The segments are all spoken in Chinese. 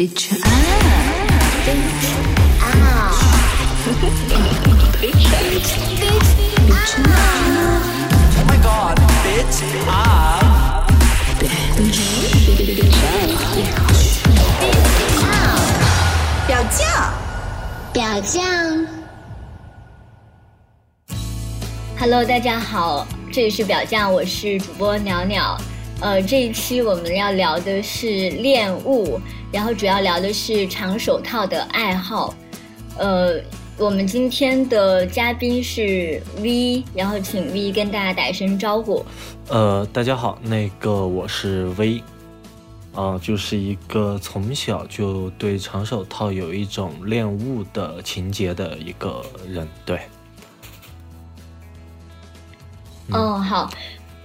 Bitch up. Oh my god, bitch up. 表酱，表酱，Hello，大家好，这里是表酱，我是主播袅袅。呃，这一期我们要聊的是恋物，然后主要聊的是长手套的爱好。呃，我们今天的嘉宾是 V，然后请 V 跟大家打一声招呼。呃，大家好，那个我是 V，啊、就是一个从小就对长手套有一种恋物的情节的一个人，对。哦，好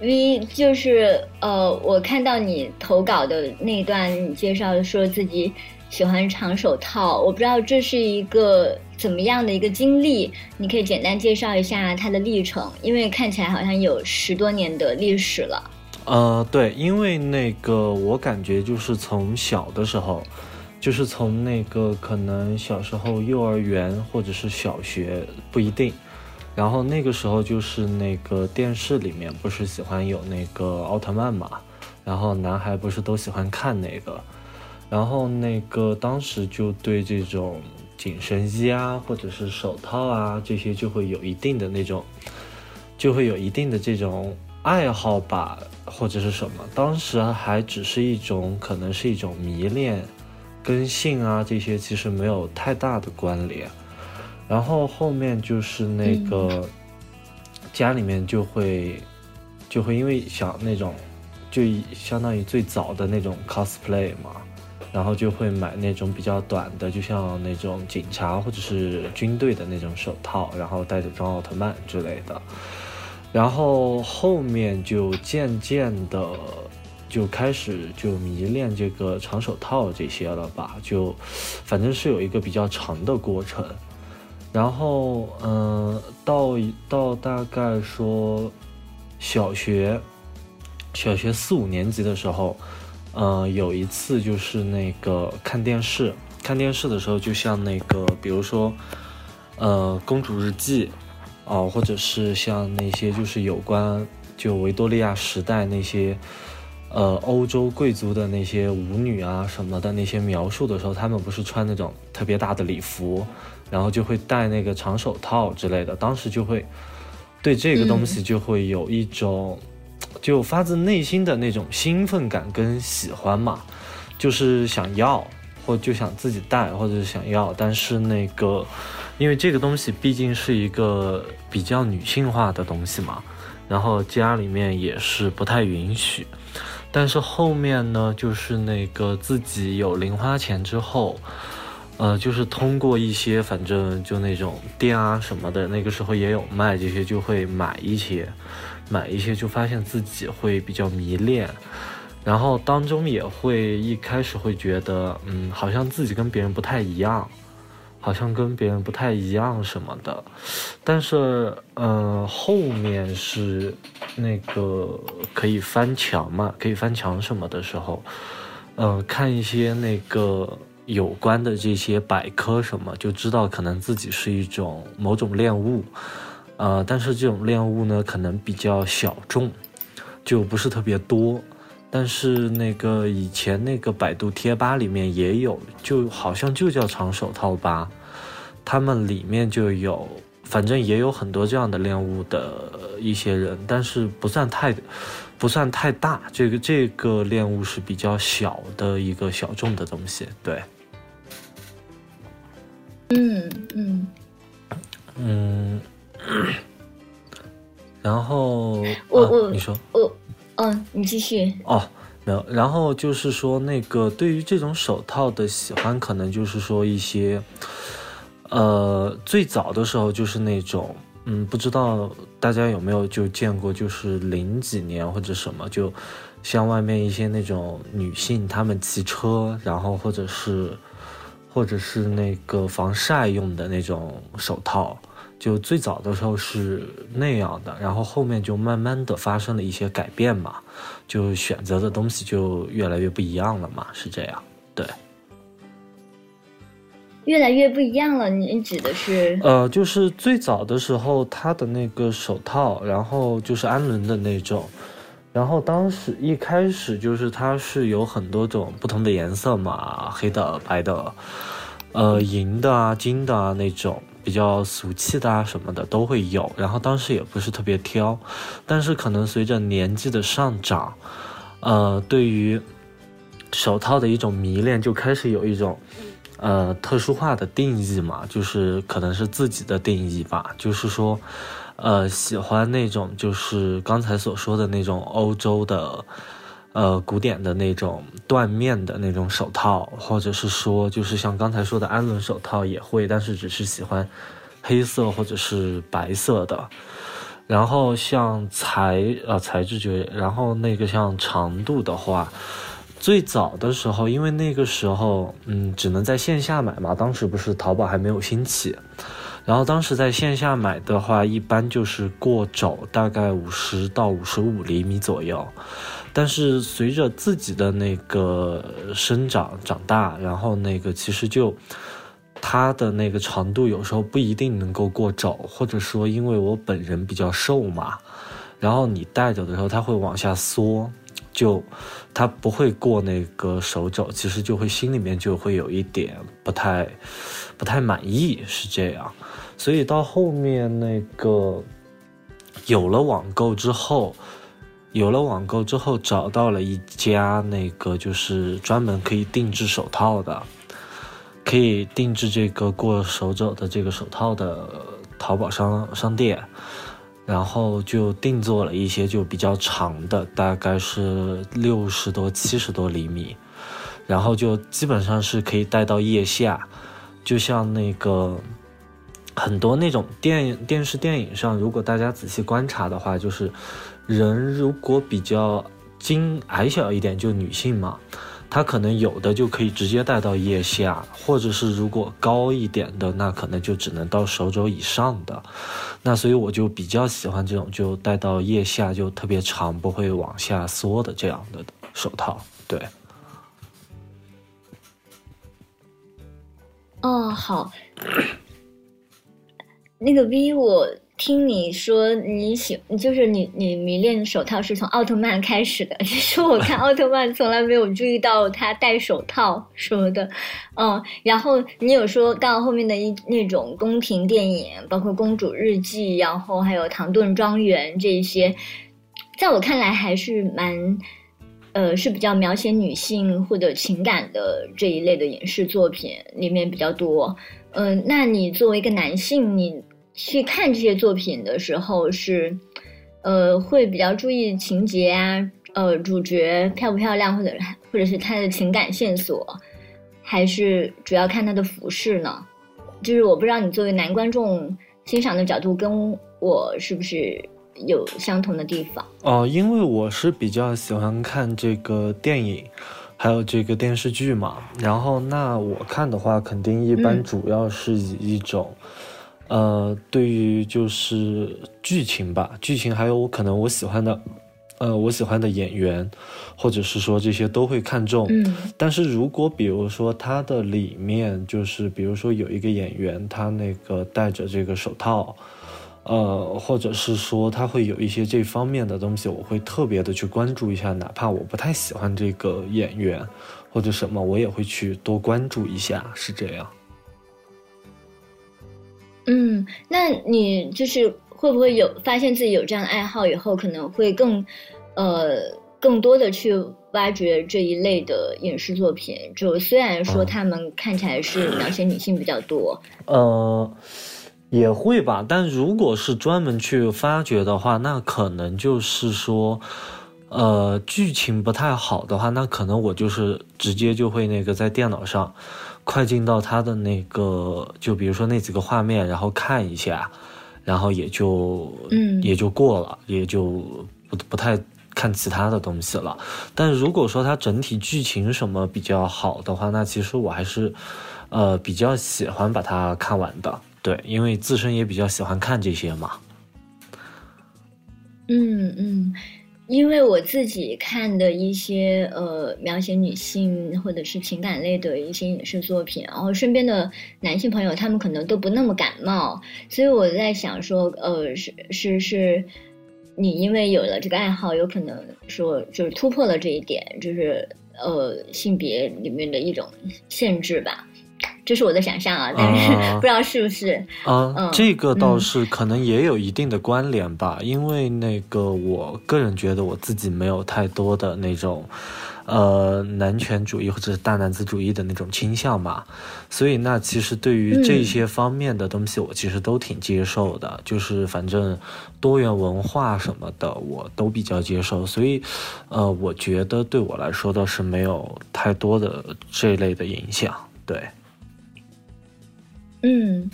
，V 就是呃，我看到你投稿的那段，介绍说自己喜欢长手套，我不知道这是一个怎么样的一个经历，你可以简单介绍一下它的历程，因为看起来好像有十多年的历史了。呃，对，因为那个我感觉就是从小的时候，就是从那个可能小时候幼儿园或者是小学不一定，然后那个时候就是那个电视里面不是喜欢有那个奥特曼嘛，然后男孩不是都喜欢看那个，然后那个当时就对这种紧身衣啊或者是手套啊这些就会有一定的那种，就会有一定的这种爱好吧，或者是什么，当时还只是一种可能是一种迷恋，跟性啊这些其实没有太大的关联。然后后面就是那个家里面就会就会因为想那种就相当于最早的那种 cosplay 嘛，然后就会买那种比较短的，就像那种警察或者是军队的那种手套，然后带着装奥特曼之类的。然后后面就渐渐的就开始就迷恋这个长手套这些了吧，就反正是有一个比较长的过程。然后嗯、呃到到大概说小学小学四五年级的时候，呃，有一次就是那个看电视，看电视的时候，就像那个比如说呃《公主日记》。哦，或者是像那些就是有关就维多利亚时代那些，呃，欧洲贵族的那些舞女啊什么的那些描述的时候，他们不是穿那种特别大的礼服，然后就会戴那个长手套之类的，当时就会对这个东西就会有一种、就发自内心的那种兴奋感跟喜欢嘛，就是想要或就想自己戴或者是想要，但是那个。因为这个东西毕竟是一个比较女性化的东西嘛，然后家里面也是不太允许。但是后面呢，就是那个自己有零花钱之后，呃，就是通过一些反正就那种店啊什么的，那个时候也有卖这些，就会买一些，买一些，就发现自己会比较迷恋。然后当中也会一开始会觉得，嗯，好像自己跟别人不太一样。好像跟别人不太一样什么的，但是呃后面是那个可以翻墙嘛，可以翻墙什么的时候，呃看一些那个有关的这些百科什么，就知道可能自己是一种某种恋物，呃但是这种恋物呢可能比较小众，就不是特别多。但是那个以前那个百度贴吧里面也有，就好像就叫长手套吧，他们里面就有，反正也有很多这样的恋物的一些人，但是不算太，不算太大。这个这个恋物是比较小的一个小众的东西，对。嗯嗯，嗯，然后我啊我你说。我嗯，你继续。哦，没有。然后就是说，那个对于这种手套的喜欢，可能就是说一些，呃，最早的时候就是那种，嗯，不知道大家有没有就见过，就是零几年或者什么，就像外面一些那种女性，她们骑车，然后或者是，或者是那个防晒用的那种手套。就最早的时候是那样的，然后后面就慢慢的发生了一些改变嘛，就选择的东西就越来越不一样了嘛，是这样，对。越来越不一样了。你指的是？呃，就是最早的时候，它的那个手套，然后就是安纶的那种，然后当时一开始就是它是有很多种不同的颜色嘛，黑的、白的，呃，银的啊、金的啊那种比较俗气的啊什么的都会有。然后当时也不是特别挑，但是可能随着年纪的上涨，呃，对于手套的一种迷恋就开始有一种。呃，特殊化的定义嘛，就是可能是自己的定义吧。就是说，呃，喜欢那种就是刚才所说的那种欧洲的，呃，古典的那种缎面的那种手套，或者是说，就是像刚才说的安伦手套也会，但是只是喜欢黑色或者是白色的。然后像材呃材质就，然后那个像长度的话。最早的时候，因为那个时候，嗯，只能在线下买嘛。当时不是淘宝还没有兴起，然后当时在线下买的话，一般就是过肘，大概五十到五十五厘米左右。但是随着自己的那个生长长大，然后那个其实就它的那个长度有时候不一定能够过肘，或者说因为我本人比较瘦嘛，然后你戴着的时候它会往下缩。就，它不会过那个手肘，其实就会心里面就会有一点不太，不太满意，是这样。所以到后面那个有了网购之后，有了网购之后，找到了一家那个就是专门可以定制手套的，可以定制这个过手肘的这个手套的淘宝商商店。然后就定做了一些就比较长的，大概是六十多、七十多厘米，然后就基本上是可以戴到腋下，就像那个很多那种电电视电影上，如果大家仔细观察的话，就是人如果比较精矮小一点，就女性嘛。她可能有的就可以直接戴到腋下，或者是如果高一点的，那可能就只能到手肘以上的。那所以我就比较喜欢这种就戴到腋下就特别长，不会往下缩的这样的手套。对。哦，好。那个 V 我。听你说你喜就是你你迷恋手套是从奥特曼开始的。其实我看奥特曼从来没有注意到他戴手套什么的，嗯。然后你有说到后面的一那种宫廷电影，包括《公主日记》，然后还有《唐顿庄园》这一些，在我看来还是蛮，呃，是比较描写女性或者情感的这一类的影视作品里面比较多。嗯，那你作为一个男性，你。去看这些作品的时候是，呃，会比较注意情节啊，呃，主角漂不漂亮，或者或者是他的情感线索，还是主要看他的服饰呢？就是我不知道你作为男观众欣赏的角度跟我是不是有相同的地方？哦，因为我是比较喜欢看这个电影，还有这个电视剧嘛。然后那我看的话，肯定一般主要是以一种。呃，对于就是剧情吧，剧情还有我可能我喜欢的，呃，我喜欢的演员，或者是说这些都会看重。嗯，但是如果比如说它的里面就是比如说有一个演员他那个戴着这个手套，呃，或者是说他会有一些这方面的东西，我会特别的去关注一下，哪怕我不太喜欢这个演员或者什么，我也会去多关注一下，是这样。嗯，那你就是会不会有发现自己有这样的爱好以后，可能会更，呃，更多的去挖掘这一类的影视作品？就虽然说他们看起来是描写女性比较多，呃，也会吧。但如果是专门去发掘的话，那可能就是说，呃，剧情不太好的话，那可能我就是直接就会那个在电脑上。快进到他的那个，就比如说那几个画面，然后看一下，然后也就嗯也就过了，也就不不太看其他的东西了。但如果说它整体剧情什么比较好的话，那其实我还是呃比较喜欢把它看完的。对，因为自身也比较喜欢看这些嘛。嗯嗯，因为我自己看的一些呃描写女性或者是情感类的一些影视作品，然后身边的男性朋友他们可能都不那么感冒，所以我在想说，呃，是是是，你因为有了这个爱好，有可能说就是突破了这一点，就是呃性别里面的一种限制吧。这是我的想象啊，但是啊。不知道是不是。啊、嗯。这个倒嗯。是可能也有一定的关联吧，因为那个我个人觉得我自己没有太多的那种，呃，男权主义或者是大男子主义的那种倾向嘛，所以那其实对于这嗯。些方面的东西，我其实都挺接受的，就是反正多元文化什么的我都比较接受，所以，呃，我觉得对我来说倒是没有太多的这类的影响，对。嗯，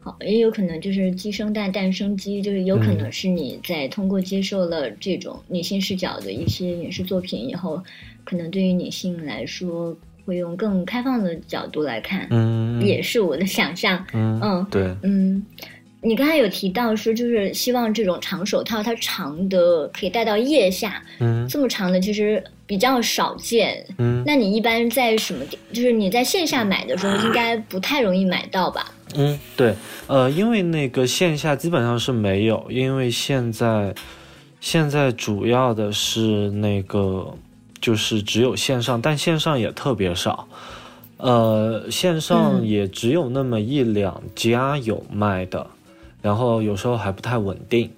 好，也有可能就是鸡生蛋，蛋生鸡，就是有可能是你在通过接受了这种女性视角的一些影视作品以后，可能对于女性来说会用更开放的角度来看，嗯，也是我的想象。嗯嗯对，嗯，你刚才有提到说，就是希望这种长手套它长的可以戴到腋下，嗯。这么长的其实比较少见。嗯那你一般在什么地？就是你在线下买的时候，应该不太容易买到吧？嗯，对，呃，因为那个线下基本上是没有，因为现在现在主要的是那个就是只有线上，但线上也特别少，呃，线上嗯也只有那么一两家有卖的，然后有时候还不太稳定。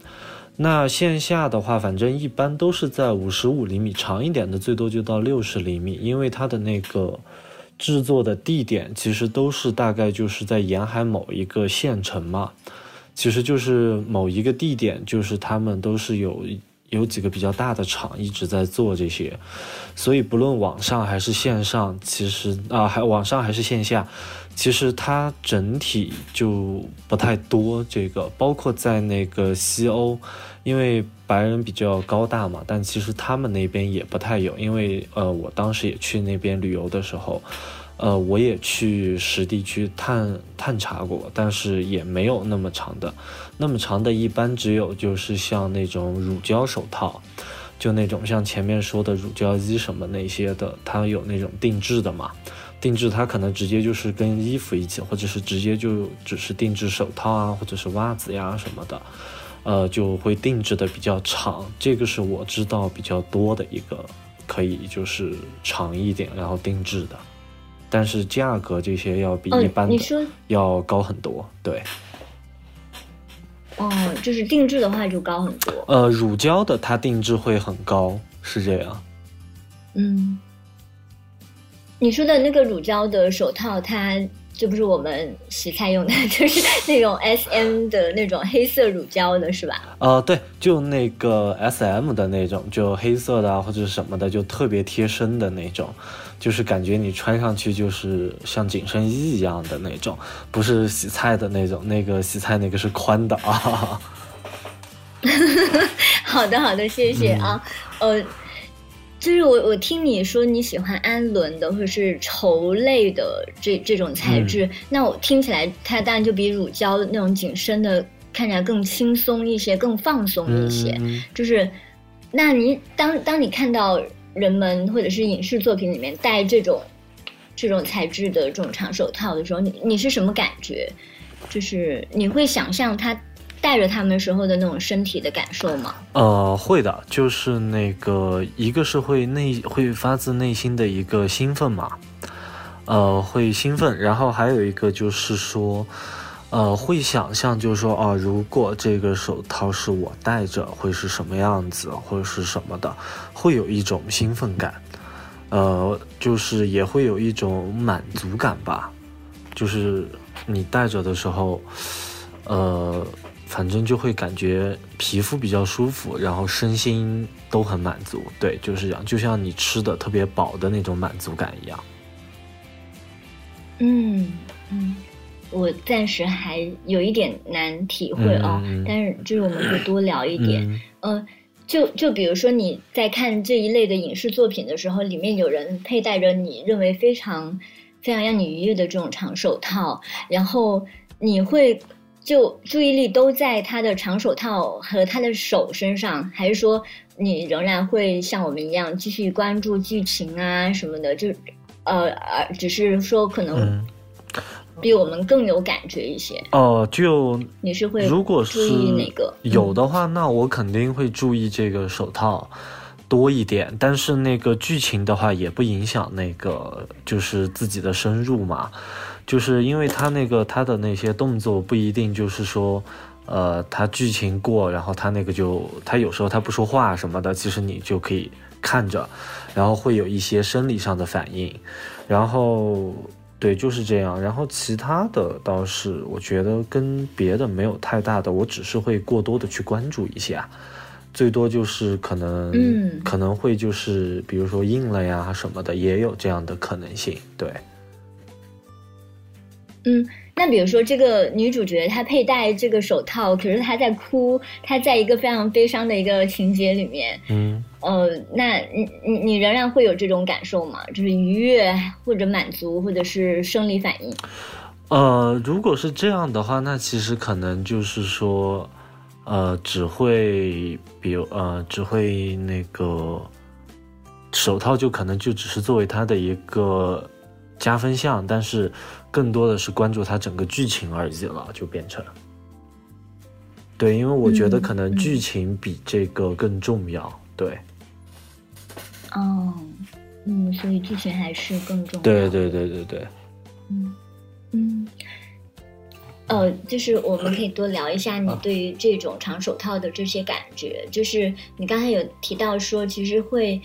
那线下的话，反正一般都是在五十五厘米，长一点的最多就到六十厘米，因为它的那个制作的地点其实都是大概就是在沿海某一个县城嘛，其实就是某一个地点，就是他们都是有有几个比较大的厂一直在做这些，所以不论网上还是线上，其实啊还网上还是线下，其实它整体就不太多。这个包括在那个西欧，因为白人比较高大嘛，但其实他们那边也不太有，因为呃我当时也去那边旅游的时候。呃，我也去实地去探探查过，但是也没有那么长的，那么长的，一般只有就是像那种乳胶手套，就那种像前面说的乳胶衣什么那些的，它有那种定制的嘛，定制它可能直接就是跟衣服一起，或者是直接就只是定制手套啊，或者是袜子呀什么的，呃，就会定制的比较长，这个是我知道比较多的一个，可以就是长一点，然后定制的。但是价格这些要比哦一般，的要高很多，对。哦，就是定制的话就高很多。呃，乳胶的它定制会很高，是这样。嗯，你说的那个乳胶的手套，它就不是我们洗菜用的，就是那种 S M 的那种黑色乳胶的，是吧？呃，对，就那个 S M 的那种，就黑色的啊或者什么的，就特别贴身的那种，就是感觉你穿上去就是像紧身衣一样的那种，不是洗菜的那种，那个洗菜那个是宽的啊。好的，好的，谢谢啊。呃，就是我我听你说你喜欢氨纶的或者是绸类的这这种材质，那我听起来它当然就比乳胶那种紧身的看起来更轻松一些，更放松一些。嗯就是，那你当当你看到人们或者是影视作品里面戴这种这种材质的这种长手套的时候，你你是什么感觉？就是你会想象他带着他们时候的那种身体的感受吗？呃，会的，就是那个一个是会内会发自内心的一个兴奋嘛，呃，会兴奋，然后还有一个就是说，呃，会想象就是说，哦、如果这个手套是我戴着，会是什么样子，或者是什么的，会有一种兴奋感，呃，就是也会有一种满足感吧，就是你戴着的时候，呃，反正就会感觉皮肤比较舒服，然后身心都很满足。对，就是这样，就像你吃的特别饱的那种满足感一样。嗯嗯，我暂时还有一点难体会哦，但是就是我们会多聊一点。嗯呃，就就比如说你在看这一类的影视作品的时候，里面有人佩戴着你认为非常非常让你愉悦的这种长手套，然后你会就注意力都在他的长手套和他的手身上，还是说你仍然会像我们一样继续关注剧情啊什么的，就呃呃，只是说可能嗯，比我们更有感觉一些。哦、就你是会如果注是哪个？有的话，那我肯定会注意这个手套多一点。但是那个剧情的话，也不影响那个就是自己的深入嘛。就是因为他那个他的那些动作不一定就是说，呃，他剧情过，然后他那个就他有时候他不说话什么的，其实你就可以看着，然后会有一些生理上的反应，然后对，就是这样。然后其他的倒是我觉得跟别的没有太大的，我只是会过多的去关注一下，最多就是可能，嗯可能会就是比如说硬了呀什么的，也有这样的可能性。对，嗯，那比如说这个女主角她佩戴这个手套，可是她在哭，她在一个非常悲伤的一个情节里面，嗯。呃，那你你你仍然会有这种感受吗？就是愉悦或者满足，或者是生理反应？呃，如果是这样的话，那其实可能就是说，呃，只会比如呃，只会那个手套就可能就只是作为它的一个加分项，但是更多的是关注它整个剧情而已了，就变成。对，因为我觉得嗯可能嗯剧情比这个更重要。对，哦，嗯，所以剧情还是更重要。对对对对对，嗯嗯，呃，就是我们可以多聊一下你对于这种长手套的这些感觉。就是你刚才有提到说，其实会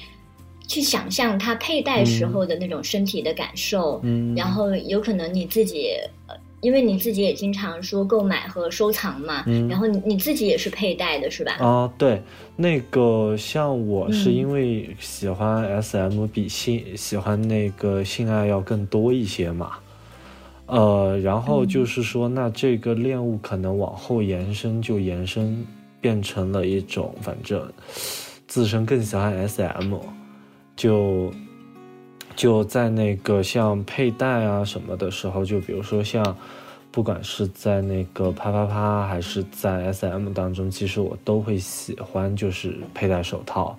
去想象它佩戴时候的那种身体的感受，嗯，然后有可能你自己。呃因为你自己也经常说购买和收藏嘛，嗯。然后你你自己也是佩戴的是吧？啊，对，那个像我是嗯。因为喜欢 SM 比性、喜欢那个性爱要更多一些嘛，呃，然后嗯。就是说，那这个恋物可能往后延伸，就延伸变成了一种，反正自身更喜欢 SM，就就在那个像佩戴啊什么的时候，就比如说像。不管是在那个啪啪啪还是在 SM 当中，其实我都会喜欢就是佩戴手套，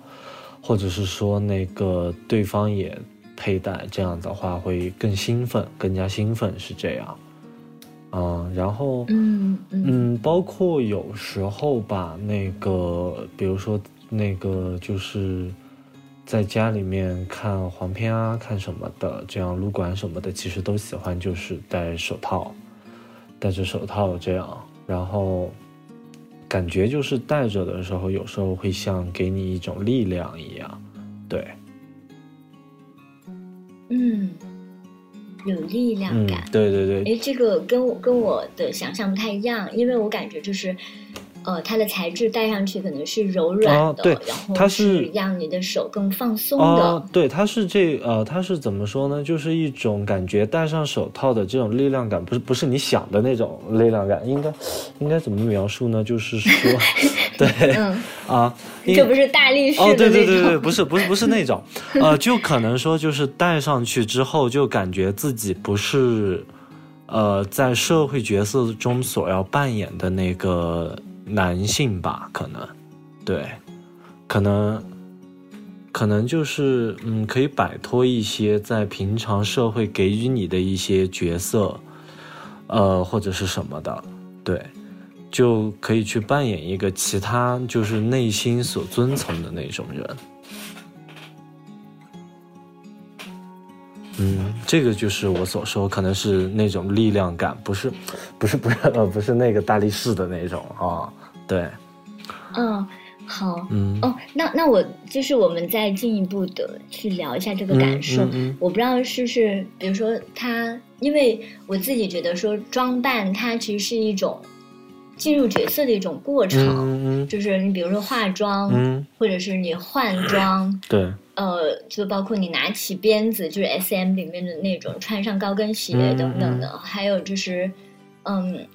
或者是说那个对方也佩戴，这样的话会更兴奋，更加兴奋是这样。嗯，然后嗯嗯嗯，包括有时候吧，那个比如说那个就是在家里面看黄片啊，看什么的，这样撸管什么的，其实都喜欢就是戴手套，戴着手套这样，然后感觉就是戴着的时候，有时候会像给你一种力量一样，对，嗯，有力量嗯感。，对对对，诶，这个跟我跟我的想象不太一样，因为我感觉就是，呃，它的材质戴上去可能是柔软的，啊对然后它是让你的手更放松的。哦，对，它是这呃，它是怎么说呢？就是一种感觉，戴上手套的这种力量感，不是不是你想的那种力量感，应该应该怎么描述呢？就是说，对嗯，啊，这不是大力士哦。对对对对，不是不是不是那种，呃，就可能说就是戴上去之后，就感觉自己不是，呃，在社会角色中所要扮演的那个男性吧，可能，对，可能，可能就是嗯，可以摆脱一些在平常社会给予你的一些角色，呃，或者是什么的，对。就可以去扮演一个其他就是内心所遵从的那种人。嗯，这个就是我所说，可能是那种力量感，不是，不是，不是，呃，不是那个大力士的那种啊。对，嗯，好。嗯，哦，那那我就是我们再进一步的去聊一下这个感受。嗯嗯嗯我不知道是不是，比如说他，因为我自己觉得说装扮它其实是一种进入角色的一种过程，就是你比如说化妆，嗯，或者是你换装，对，呃，就包括你拿起鞭子，就是 S M 里面的那种，穿上高跟鞋嗯等等的，还有就是，嗯。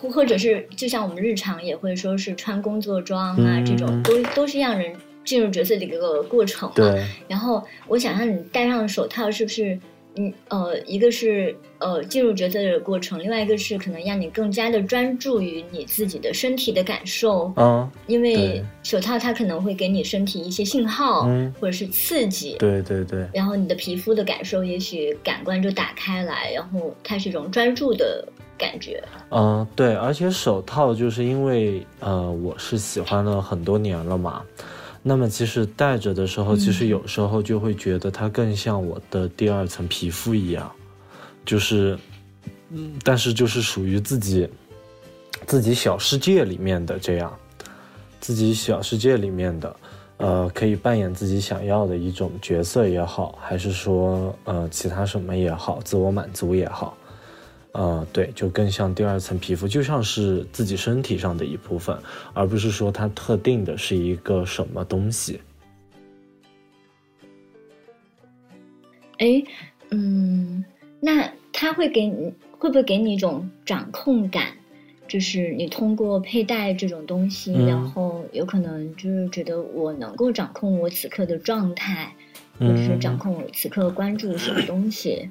或或者是，就像我们日常也会说是穿工作装啊，嗯这种都都是让人进入角色的一个过程嘛。对，然后我想让你戴上手套，是不是嗯呃，一个是呃进入角色的过程，另外一个是可能让你更加的专注于你自己的身体的感受，嗯，因为手套它可能会给你身体一些信号，嗯或者是刺激，对对对，然后你的皮肤的感受，也许感官就打开来，然后它是一种专注的感觉。嗯，对，而且手套就是因为呃，我是喜欢了很多年了嘛，那么其实戴着的时候，其实有时候就会觉得它更像我的第二层皮肤一样，就是，嗯，但是就是属于自己自己小世界里面的这样，自己小世界里面的。呃，可以扮演自己想要的一种角色也好，还是说呃其他什么也好，自我满足也好，呃，对，就更像第二层皮肤，就像是自己身体上的一部分，而不是说它特定的是一个什么东西。哎，嗯，那它会给你会不会给你一种掌控感？就是你通过佩戴这种东西，嗯然后有可能就是觉得我能够掌控我此刻的状态，或者是嗯掌控我此刻关注什么东西。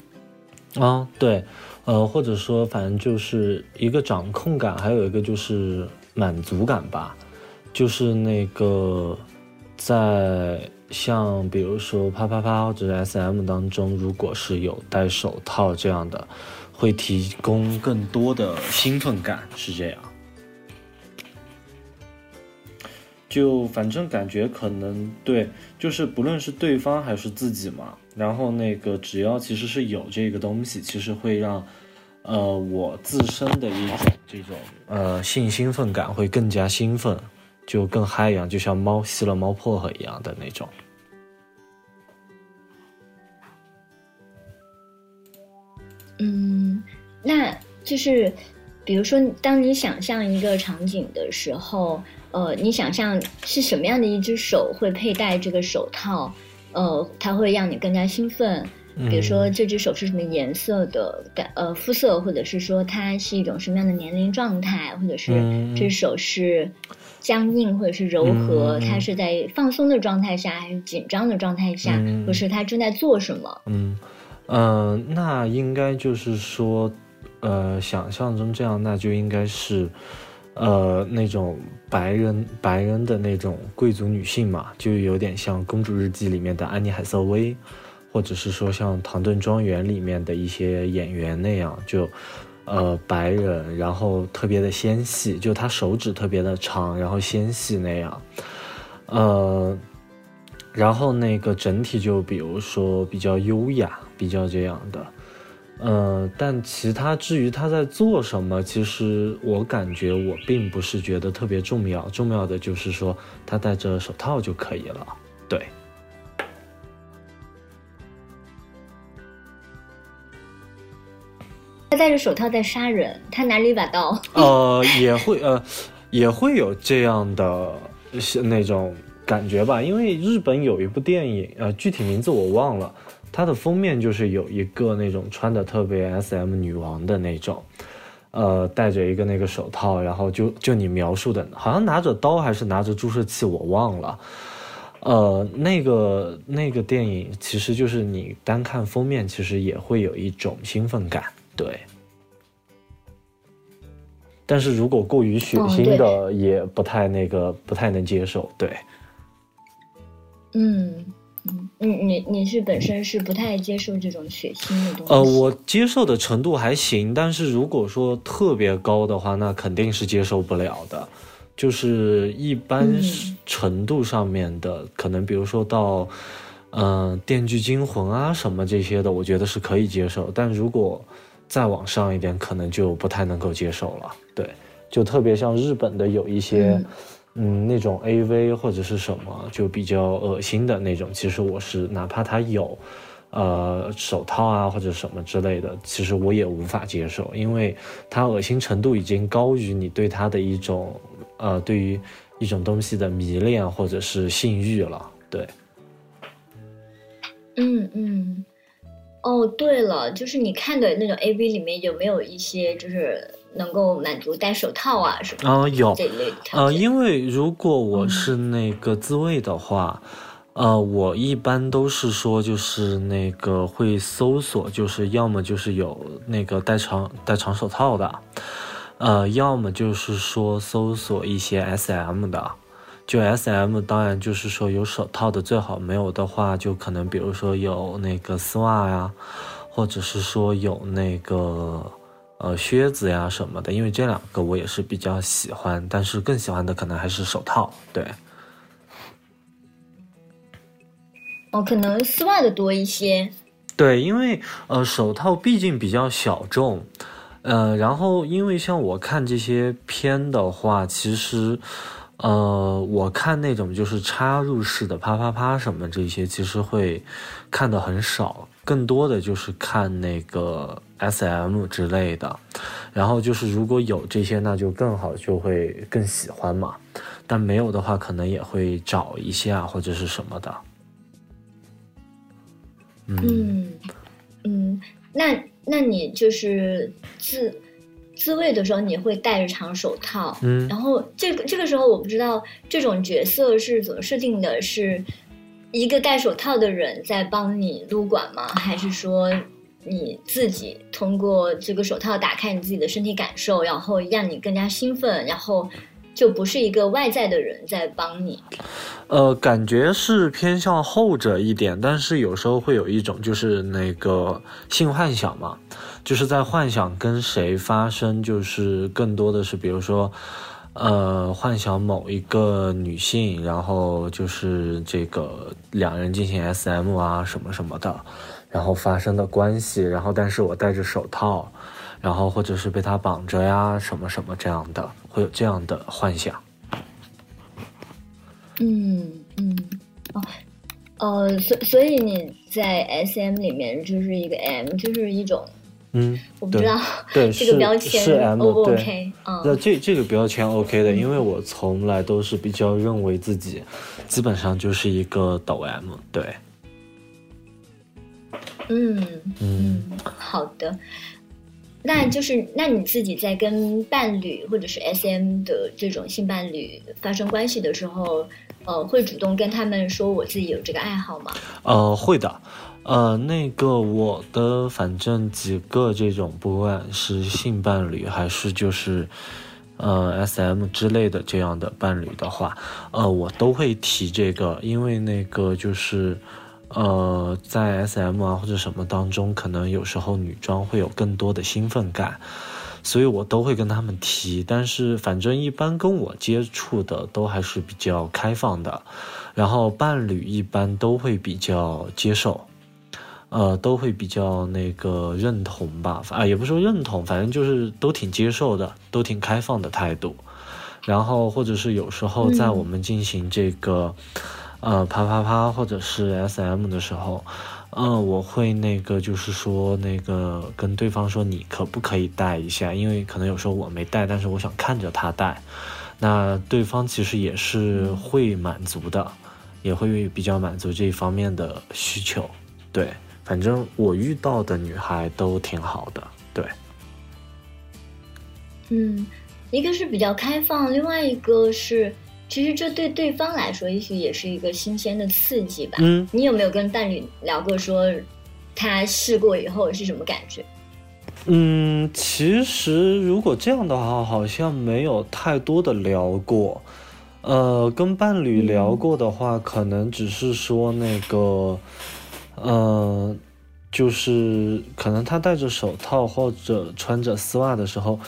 啊，对，呃，或者说反正就是一个掌控感，还有一个就是满足感吧，就是那个在像比如说啪啪啪或者 SM 当中，如果是有戴手套这样的，会提供更多的兴奋感，是这样。就反正感觉可能对，就是不论是对方还是自己嘛，然后那个只要其实是有这个东西，其实会让，呃，我自身的一种这种呃性兴奋感会更加兴奋，就更嗨一样，就像猫吸了猫薄荷一样的那种。嗯，那就是，比如说，当你想象一个场景的时候，呃，你想象是什么样的一只手会佩戴这个手套，呃，它会让你更加兴奋。比如说，这只手是什么颜色的感，呃，肤色，或者是说它是一种什么样的年龄状态，或者是这只手是僵硬或者是柔和，嗯。它是在放松的状态下，还是紧张的状态下，嗯。或是它正在做什么？嗯，呃，那应该就是说，呃，想象中这样，那就应该是，呃，那种白人白人的那种贵族女性嘛，就有点像《公主日记》里面的安妮海瑟薇，或者是说像《唐顿庄园》里面的一些演员那样，就。呃，白人，然后特别的纤细，就他手指特别的长，然后纤细那样，呃，然后那个整体就比如说比较优雅，比较这样的，呃，但其他至于他在做什么，其实我感觉我并不是觉得特别重要，重要的就是说他戴着手套就可以了，对。他戴着手套在杀人，他拿着一把刀。呃，也会呃，也会有这样的是那种感觉吧，因为日本有一部电影，呃，具体名字我忘了，它的封面就是有一个那种穿的特别 S.M 女王的那种，呃，戴着一个那个手套，然后就就你描述的，好像拿着刀还是拿着注射器，我忘了。呃，那个那个电影其实就是你单看封面，其实也会有一种兴奋感，对。但是如果过于血哦腥的，也不太那个，不太能接受，对。嗯嗯，你你你是本身是不太接受这种血腥的东西？呃，我接受的程度还行，但是如果说特别高的话，那肯定是接受不了的。就是一般嗯程度上面的，可能比如说到，嗯、呃，《电锯惊魂》啊什么这些的，我觉得是可以接受。但如果再往上一点，可能就不太能够接受了。对，就特别像日本的有一些，嗯嗯那种 A V 或者是什么，就比较恶心的那种，其实我是哪怕他有。呃，手套啊或者什么之类的，其实我也无法接受，因为它恶心程度已经高于你对它的一种呃，对于一种东西的迷恋或者是性欲了。对，嗯嗯。哦，对了，就是你看的那种 A V 里面有没有一些就是能够满足戴手套啊什么啊、有这一类条呃，件？因为如果我是那个自慰的话，呃，我一般都是说，就是那个会搜索，就是要么就是有那个戴长戴长手套的，呃，要么就是说搜索一些 SM 的。就 SM 当然就是说有手套的最好，没有的话就可能比如说有那个丝袜呀，或者是说有那个呃靴子呀什么的，因为这两个我也是比较喜欢，但是更喜欢的可能还是手套，对。哦，可能丝袜的多一些。对，因为呃，手套毕竟比较小众，呃，然后因为像我看这些片的话，其实，呃，我看那种就是插入式的啪啪啪什么这些，其实会看的很少，更多的就是看那个 S M 之类的，然后就是如果有这些，那就更好，就会更喜欢嘛。但没有的话，可能也会找一下或者是什么的。嗯嗯，那那你就是自自慰的时候，你会戴着长手套，嗯，然后这个这个时候，我不知道这种角色是怎么设定的，是一个戴手套的人在帮你撸管吗？还是说你自己通过这个手套打开你自己的身体感受，然后让你更加兴奋，然后？就不是一个外在的人在帮你，呃，感觉是偏向后者一点，但是有时候会有一种就是那个性幻想嘛，就是在幻想跟谁发生，就是更多的是比如说，呃，幻想某一个女性，然后就是这个两人进行 SM 啊什么什么的，然后发生的关系，然后但是我戴着手套。然后或者是被他绑着呀，什么什么这样的，会有这样的幻想。嗯嗯哦呃，所所以你在 S M 里面就是一个 M，就是一种嗯，我不知道对 这个标签是 M O 对 OK 那这这个标签 OK 的，因为我从来都是比较认为自己基本上就是一个抖 M，对。嗯嗯，好的。那就是，那你自己在跟伴侣或者是 S M 的这种性伴侣发生关系的时候，呃，会主动跟他们说我自己有这个爱好吗？呃，会的，呃，那个我的反正几个这种，不管是性伴侣还是就是呃 S M 之类的这样的伴侣的话，呃，我都会提这个，因为那个就是。呃，在 SM 啊或者什么当中，可能有时候女装会有更多的兴奋感，所以我都会跟他们提。但是反正一般跟我接触的都还是比较开放的，然后伴侣一般都会比较接受，呃，都会比较那个认同吧，啊，也不说认同，反正就是都挺接受的，都挺开放的态度。然后或者是有时候在我们进行这个。呃，啪啪啪，或者是 S M 的时候，嗯，我会那个，就是说那个跟对方说，你可不可以带一下？因为可能有时候我没带，但是我想看着他带，那对方其实也是会满足的，也会比较满足这一方面的需求。对，反正我遇到的女孩都挺好的。对，嗯，一个是比较开放，另外一个是。其实这对对方来说，也许也是一个新鲜的刺激吧。嗯，你有没有跟伴侣聊过，说他试过以后是什么感觉？嗯，其实如果这样的话，好像没有太多的聊过。呃，跟伴侣聊过的话，可能只是说那个，呃，就是可能他戴着手套或者穿着丝袜的时候。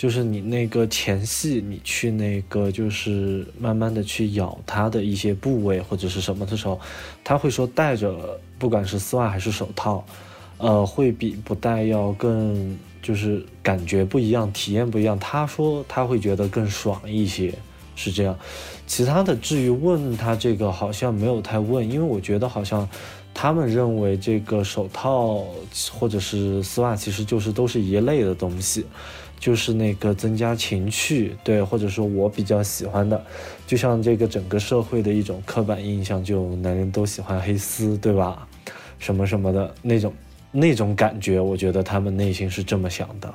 就是你那个前戏，你去那个就是慢慢的去咬它的一些部位或者是什么的时候，他会说戴着不管是丝袜还是手套，呃，会比不戴要更就是感觉不一样，体验不一样。他说他会觉得更爽一些，是这样。其他的至于问他这个好像没有太问，因为我觉得好像他们认为这个手套或者是丝袜其实就是都是一类的东西。就是那个增加情趣，对，或者说我比较喜欢的，就像这个整个社会的一种刻板印象，就男人都喜欢黑丝，对吧？什么什么的那种那种感觉，我觉得他们内心是这么想的。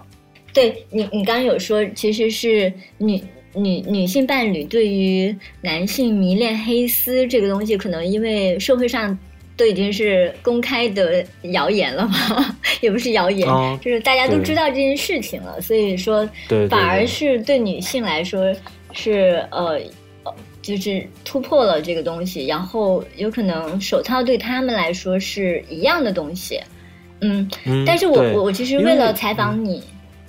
对你，你刚刚有说，其实是女女女性伴侣对于男性迷恋黑丝这个东西，可能因为社会上都已经是公开的谣言了嘛，也不是谣言，哦就是大家都知道这件事情了，所以说反而是对女性来说是呃。呃就是突破了这个东西，然后有可能手套对他们来说是一样的东西，嗯，嗯，但是我我我其实为为了采访你，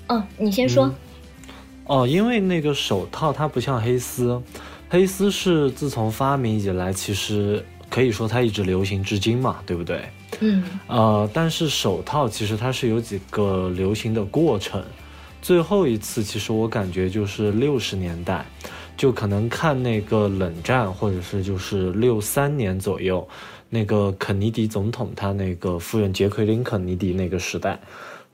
哦，你先说，嗯哦，因为那个手套它不像黑丝，黑丝是自从发明以来，其实可以说它一直流行至今嘛，对不对？嗯呃，但是手套其实它是有几个流行的过程，最后一次其实我感觉就是六十年代，就可能看那个冷战，或者是就是六三年左右，那个肯尼迪总统他那个夫人杰奎琳肯尼迪那个时代。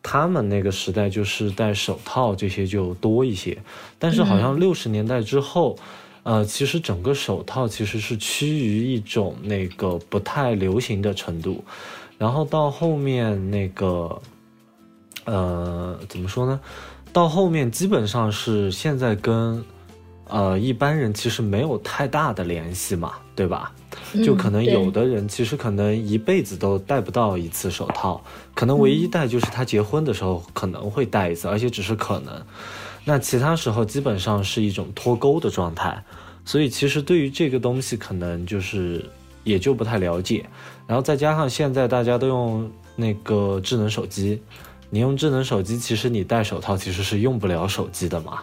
他们那个时代就是戴手套这些就多一些，但是好像六十年代之后，呃，其实整个手套其实是趋于一种那个不太流行的程度，然后到后面那个，呃，怎么说呢？到后面基本上是现在跟，呃，一般人其实没有太大的联系嘛，对吧？就嗯可能有的人其实可能一辈子都戴不到一次手套，可能唯一戴就是他结婚的时候可能会戴一次，而且只是可能。那其他时候基本上是一种脱钩的状态，所以其实对于这个东西可能就是也就不太了解。然后再加上现在大家都用那个智能手机，你用智能手机，其实你戴手套其实是用不了手机的嘛。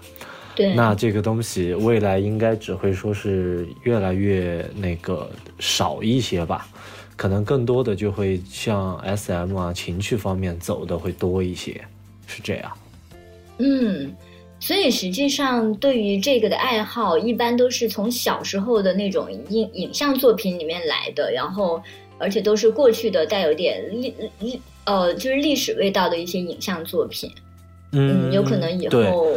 对，那这个东西未来应该只会说是越来越那个少一些吧，可能更多的就会像 S M 啊情趣方面走的会多一些，是这样。嗯，所以实际上对于这个的爱好，一般都是从小时候的那种影影像作品里面来的，然后而且都是过去的带有点历历呃就是历史味道的一些影像作品。嗯，有可能以后，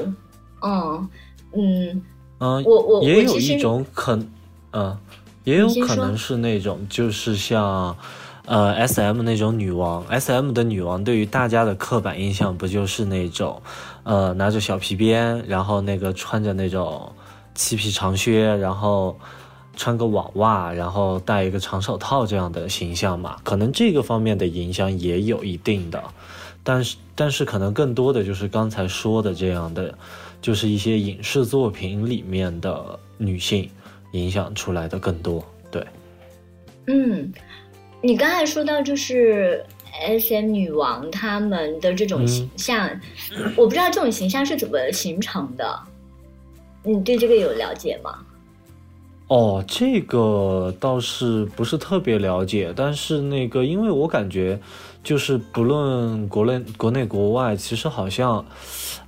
嗯嗯，嗯，我我也有一种可，嗯，也有可能是那种，就是像，呃，S M 那种女王，S M 的女王对于大家的刻板印象不就是那种，呃，拿着小皮鞭，然后那个穿着那种漆皮长靴，然后穿个网袜，然后戴一个长手套这样的形象嘛？可能这个方面的影响也有一定的，但是但是可能更多的就是刚才说的这样的。就是一些影视作品里面的女性影响出来的更多，对，嗯，你刚才说到就是 S M 女王她们的这种嗯。形象，我不知道这种形象是怎么形成的，你对这个有了解吗？哦，这个倒是不是特别了解，但是那个，因为我感觉，就是不论国内国内国外，其实好像，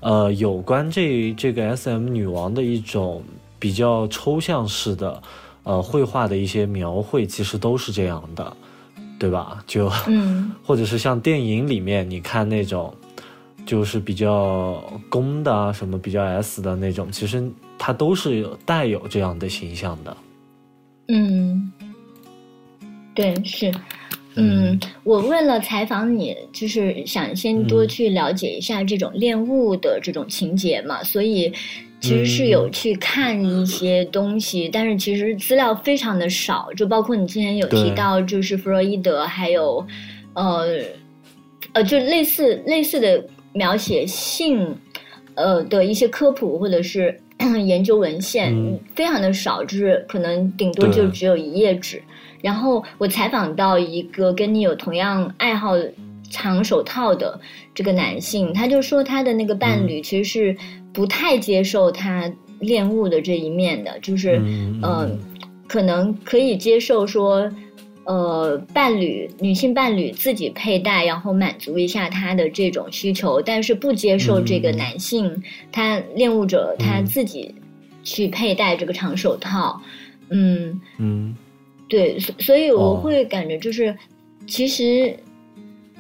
呃，有关这这个 S M 女王的一种比较抽象式的，呃，绘画的一些描绘，其实都是这样的，对吧？就，嗯 或者是像电影里面，你看那种，就是比较攻的啊，什么比较 S 的那种，其实它都是有带有这样的形象的。嗯，对，是。嗯，我为了采访你，就是想先多嗯去了解一下这种恋物的这种情节嘛，所以其实是有嗯。去看一些东西，但是其实资料非常的少，就包括你之前有提到，就是弗洛伊德，还有呃呃，就类似类似的描写性呃的一些科普或者是 研究文献，嗯。非常的少，就是可能顶多就只有一页纸。然后我采访到一个跟你有同样爱好长手套的这个男性，他就说他的那个伴侣其实是不太接受他恋物的这一面的，就是嗯呃，可能可以接受说。呃，伴侣女性伴侣自己佩戴，然后满足一下他的这种需求，但是不接受这个嗯男性、他恋物者他嗯自己去佩戴这个长手套。嗯，嗯对，所所以我哦会感觉就是，其实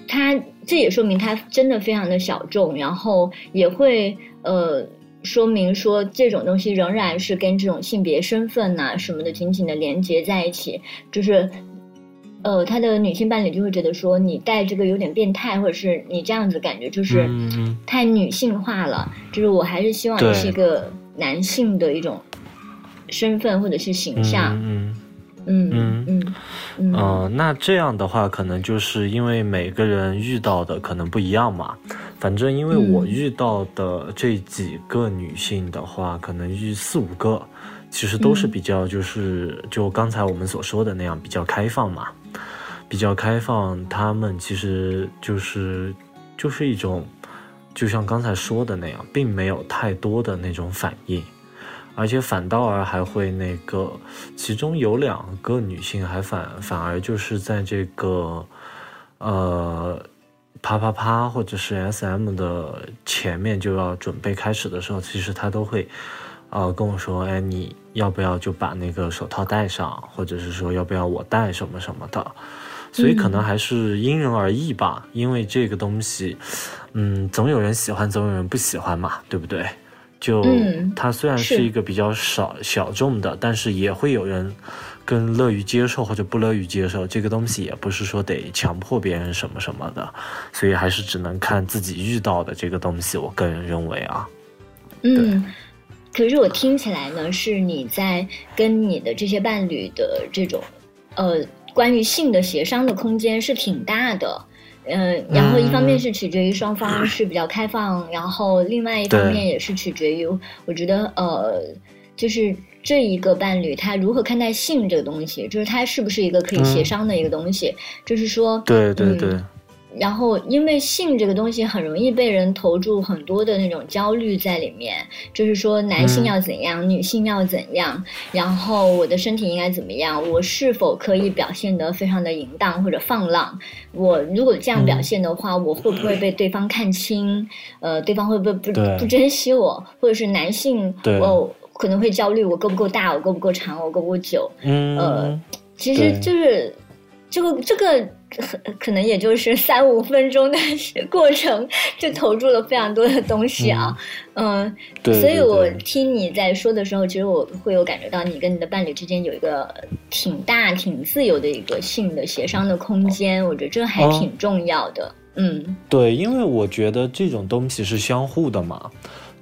他这也说明它真的非常的小众，然后也会呃说明说这种东西仍然是跟这种性别身份呐、什么的紧紧的连接在一起，就是呃，他的女性伴侣就会觉得说你戴这个有点变态，或者是你这样子感觉就是太女性化了。就是我还是希望你是一个男性的一种身份或者是形象。嗯嗯嗯嗯嗯嗯呃，那这样的话，可能就是因为每个人遇到的可能不一样嘛。反正因为我嗯遇到的这几个女性的话，可能遇四五个，其实都是嗯比较就是就刚才我们所说的那样比较开放嘛，比较开放。她们其实就是就是一种，就像刚才说的那样，并没有太多的那种反应。而且反倒而还会那个，其中有两个女性还反反而就是在这个，呃，啪啪啪或者是 SM 的前面就要准备开始的时候，其实她都会，呃，跟我说，哎，你要不要就把那个手套戴上，或者是说要不要我戴什么什么的，所以可能还是因人而异吧，因为这个东西，嗯，总有人喜欢，总有人不喜欢嘛，对不对？就嗯它虽然是是一个比较少小众的，但是也会有人更乐于接受或者不乐于接受这个东西，也不是说得强迫别人什么什么的，所以还是只能看自己遇到的这个东西。我个人认为啊，嗯。可是我听起来呢，是你在跟你的这些伴侣的这种，呃，关于性的协商的空间是挺大的。呃，然后一方面是取决于双方是比较开放，然后另外一方面也是取决于，我觉得呃，就是这一个伴侣他如何看待性这个东西，就是他是不是一个可以协商的一个东西，就是说，嗯对对对，然后，因为性这个东西很容易被人投注很多的那种焦虑在里面，就是说男性嗯要怎样，女性要怎样，然后我的身体应该怎么样，我是否可以表现得非常的淫荡或者放浪？我如果这样表现的话，我会不会被对方看清？呃，对方会不会不不珍惜我？或者是男性，对我可能会焦虑，我够不够大，我够不够长，我够不够久？嗯，呃其实就是这个这个可可能也就是 三五分钟的过程，就投注了非常多的东西啊，嗯，对，所以我听你在说的时候，其实我会有感觉到你跟你的伴侣之间有一个挺大、挺自由的一个性的协商的空间，我觉得这还哦挺重要的。嗯对，因为我觉得这种东西是相互的嘛，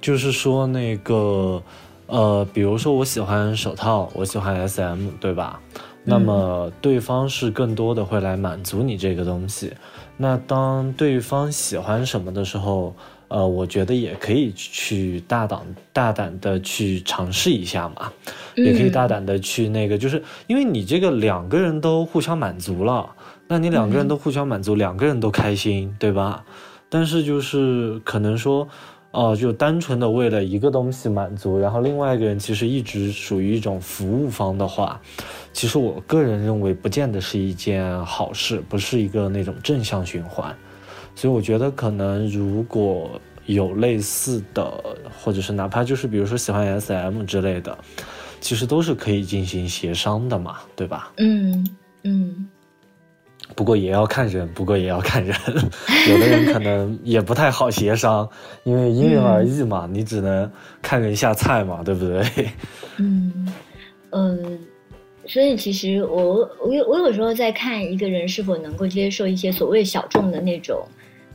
就是说那个呃，比如说我喜欢手套，我喜欢 SM，对吧？那么对方是更多的会来满足你这个东西。那当对方喜欢什么的时候，呃，我觉得也可以去大胆大胆的去尝试一下嘛，也可以大胆的去那个，就是因为你这个两个人都互相满足了，那你两个人都互相满足，两个人都开心，对吧？但是就是可能说，哦、就单纯的为了一个东西满足，然后另外一个人其实一直属于一种服务方的话，其实我个人认为不见得是一件好事，不是一个那种正向循环。所以我觉得可能如果有类似的，或者是哪怕就是比如说喜欢 SM 之类的，其实都是可以进行协商的嘛，对吧？嗯嗯不过也要看人，不过也要看人，有的人可能也不太好协商，因为因人而异嘛，你只能看人下菜嘛，对不对？嗯嗯。所以其实我我有我有时候在看一个人是否能够接受一些所谓小众的那种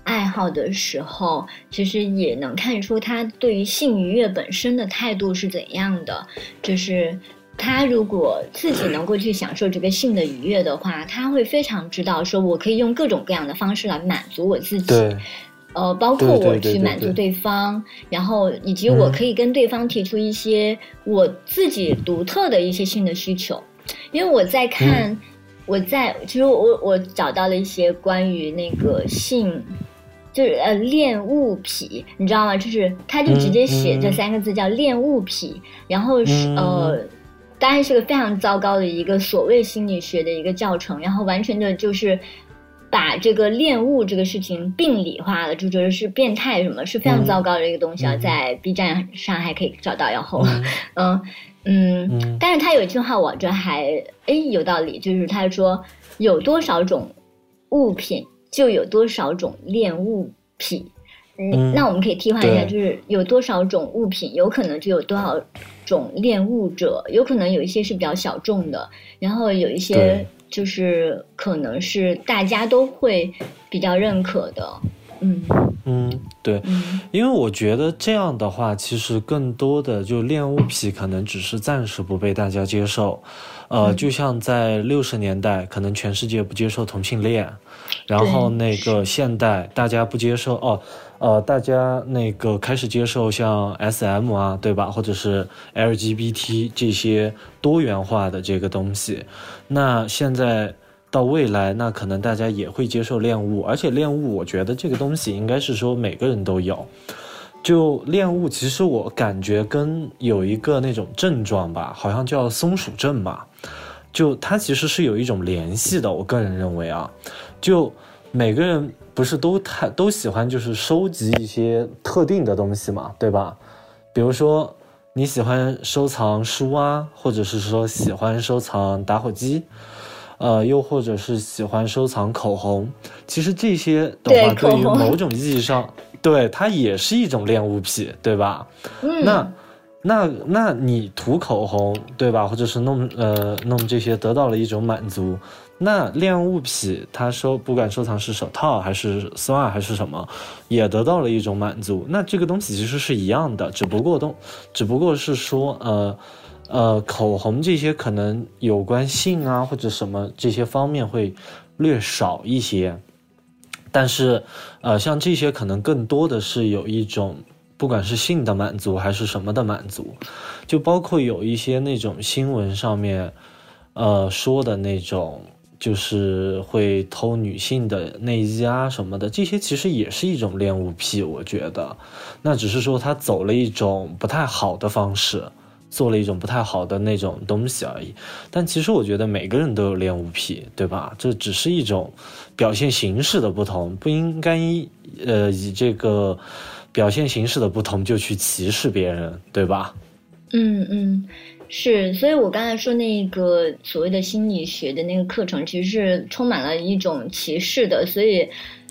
爱好的时候，其实也能看出他对于性愉悦本身的态度是怎样的。就是他如果自己能够去享受这个性的愉悦的话，他会非常知道说我可以用各种各样的方式来满足我自己。呃，包括我去满足对方，然后以及我嗯可以跟对方提出一些我自己独特的一些性的需求，因为我在看，嗯我在其实我我找到了一些关于那个性。就是呃恋物癖，你知道吗？就是他就直接写这三个字叫恋物癖，然后是、嗯呃，当然是个非常糟糕的一个所谓心理学的一个教程，然后完全的就是把这个恋物这个事情病理化了，就觉得是变态什么，是非常嗯糟糕的一个东西啊，嗯在 B 站上还可以找到，然后嗯 嗯嗯嗯但是他有一句话我觉得还哎有道理，就是他说有多少种物品就有多少种恋物癖。嗯嗯，那我们可以替换一下，就是有多少种物品，有可能就有多少种恋物者，有可能有一些是比较小众的，然后有一些就是可能是大家都会比较认可的。嗯。嗯，对，嗯。因为我觉得这样的话，其实更多的就恋物癖可能只是暂时不被大家接受，呃，嗯就像在六十年代，可能全世界不接受同性恋，然后那个现代大家不接受哦，呃，大家那个开始接受像 SM 啊，对吧，或者是 LGBT 这些多元化的这个东西，那现在。到未来，那可能大家也会接受恋物，而且恋物，我觉得这个东西应该是说每个人都有。就恋物，其实我感觉跟有一个那种症状吧，好像叫松鼠症吧，就它其实是有一种联系的。我个人认为啊，就每个人不是都太都喜欢就是收集一些特定的东西嘛，对吧？比如说你喜欢收藏书啊，或者是说喜欢收藏打火机。呃，又或者是喜欢收藏口红，其实这些的话，对于某种意义上，对它也是一种恋物癖，对吧？嗯，那那那你涂口红，对吧？或者是弄呃弄这些，得到了一种满足。那恋物癖，他收不管收藏是手套还是丝袜还是什么，也得到了一种满足。那这个东西其实是一样的，只不过都只不过是说呃。呃，口红这些可能有关性啊或者什么这些方面会略少一些，但是，呃，像这些可能更多的是有一种，不管是性的满足还是什么的满足，就包括有一些那种新闻上面，呃说的那种，就是会偷女性的内衣啊什么的，这些其实也是一种恋物癖，我觉得，那只是说他走了一种不太好的方式。做了一种不太好的那种东西而已，但其实我觉得每个人都有恋物癖，对吧？这只是一种表现形式的不同，不应该呃以这个表现形式的不同就去歧视别人，对吧？嗯嗯，是，所以我刚才说那个所谓的心理学的那个课程，其实是充满了一种歧视的，所以。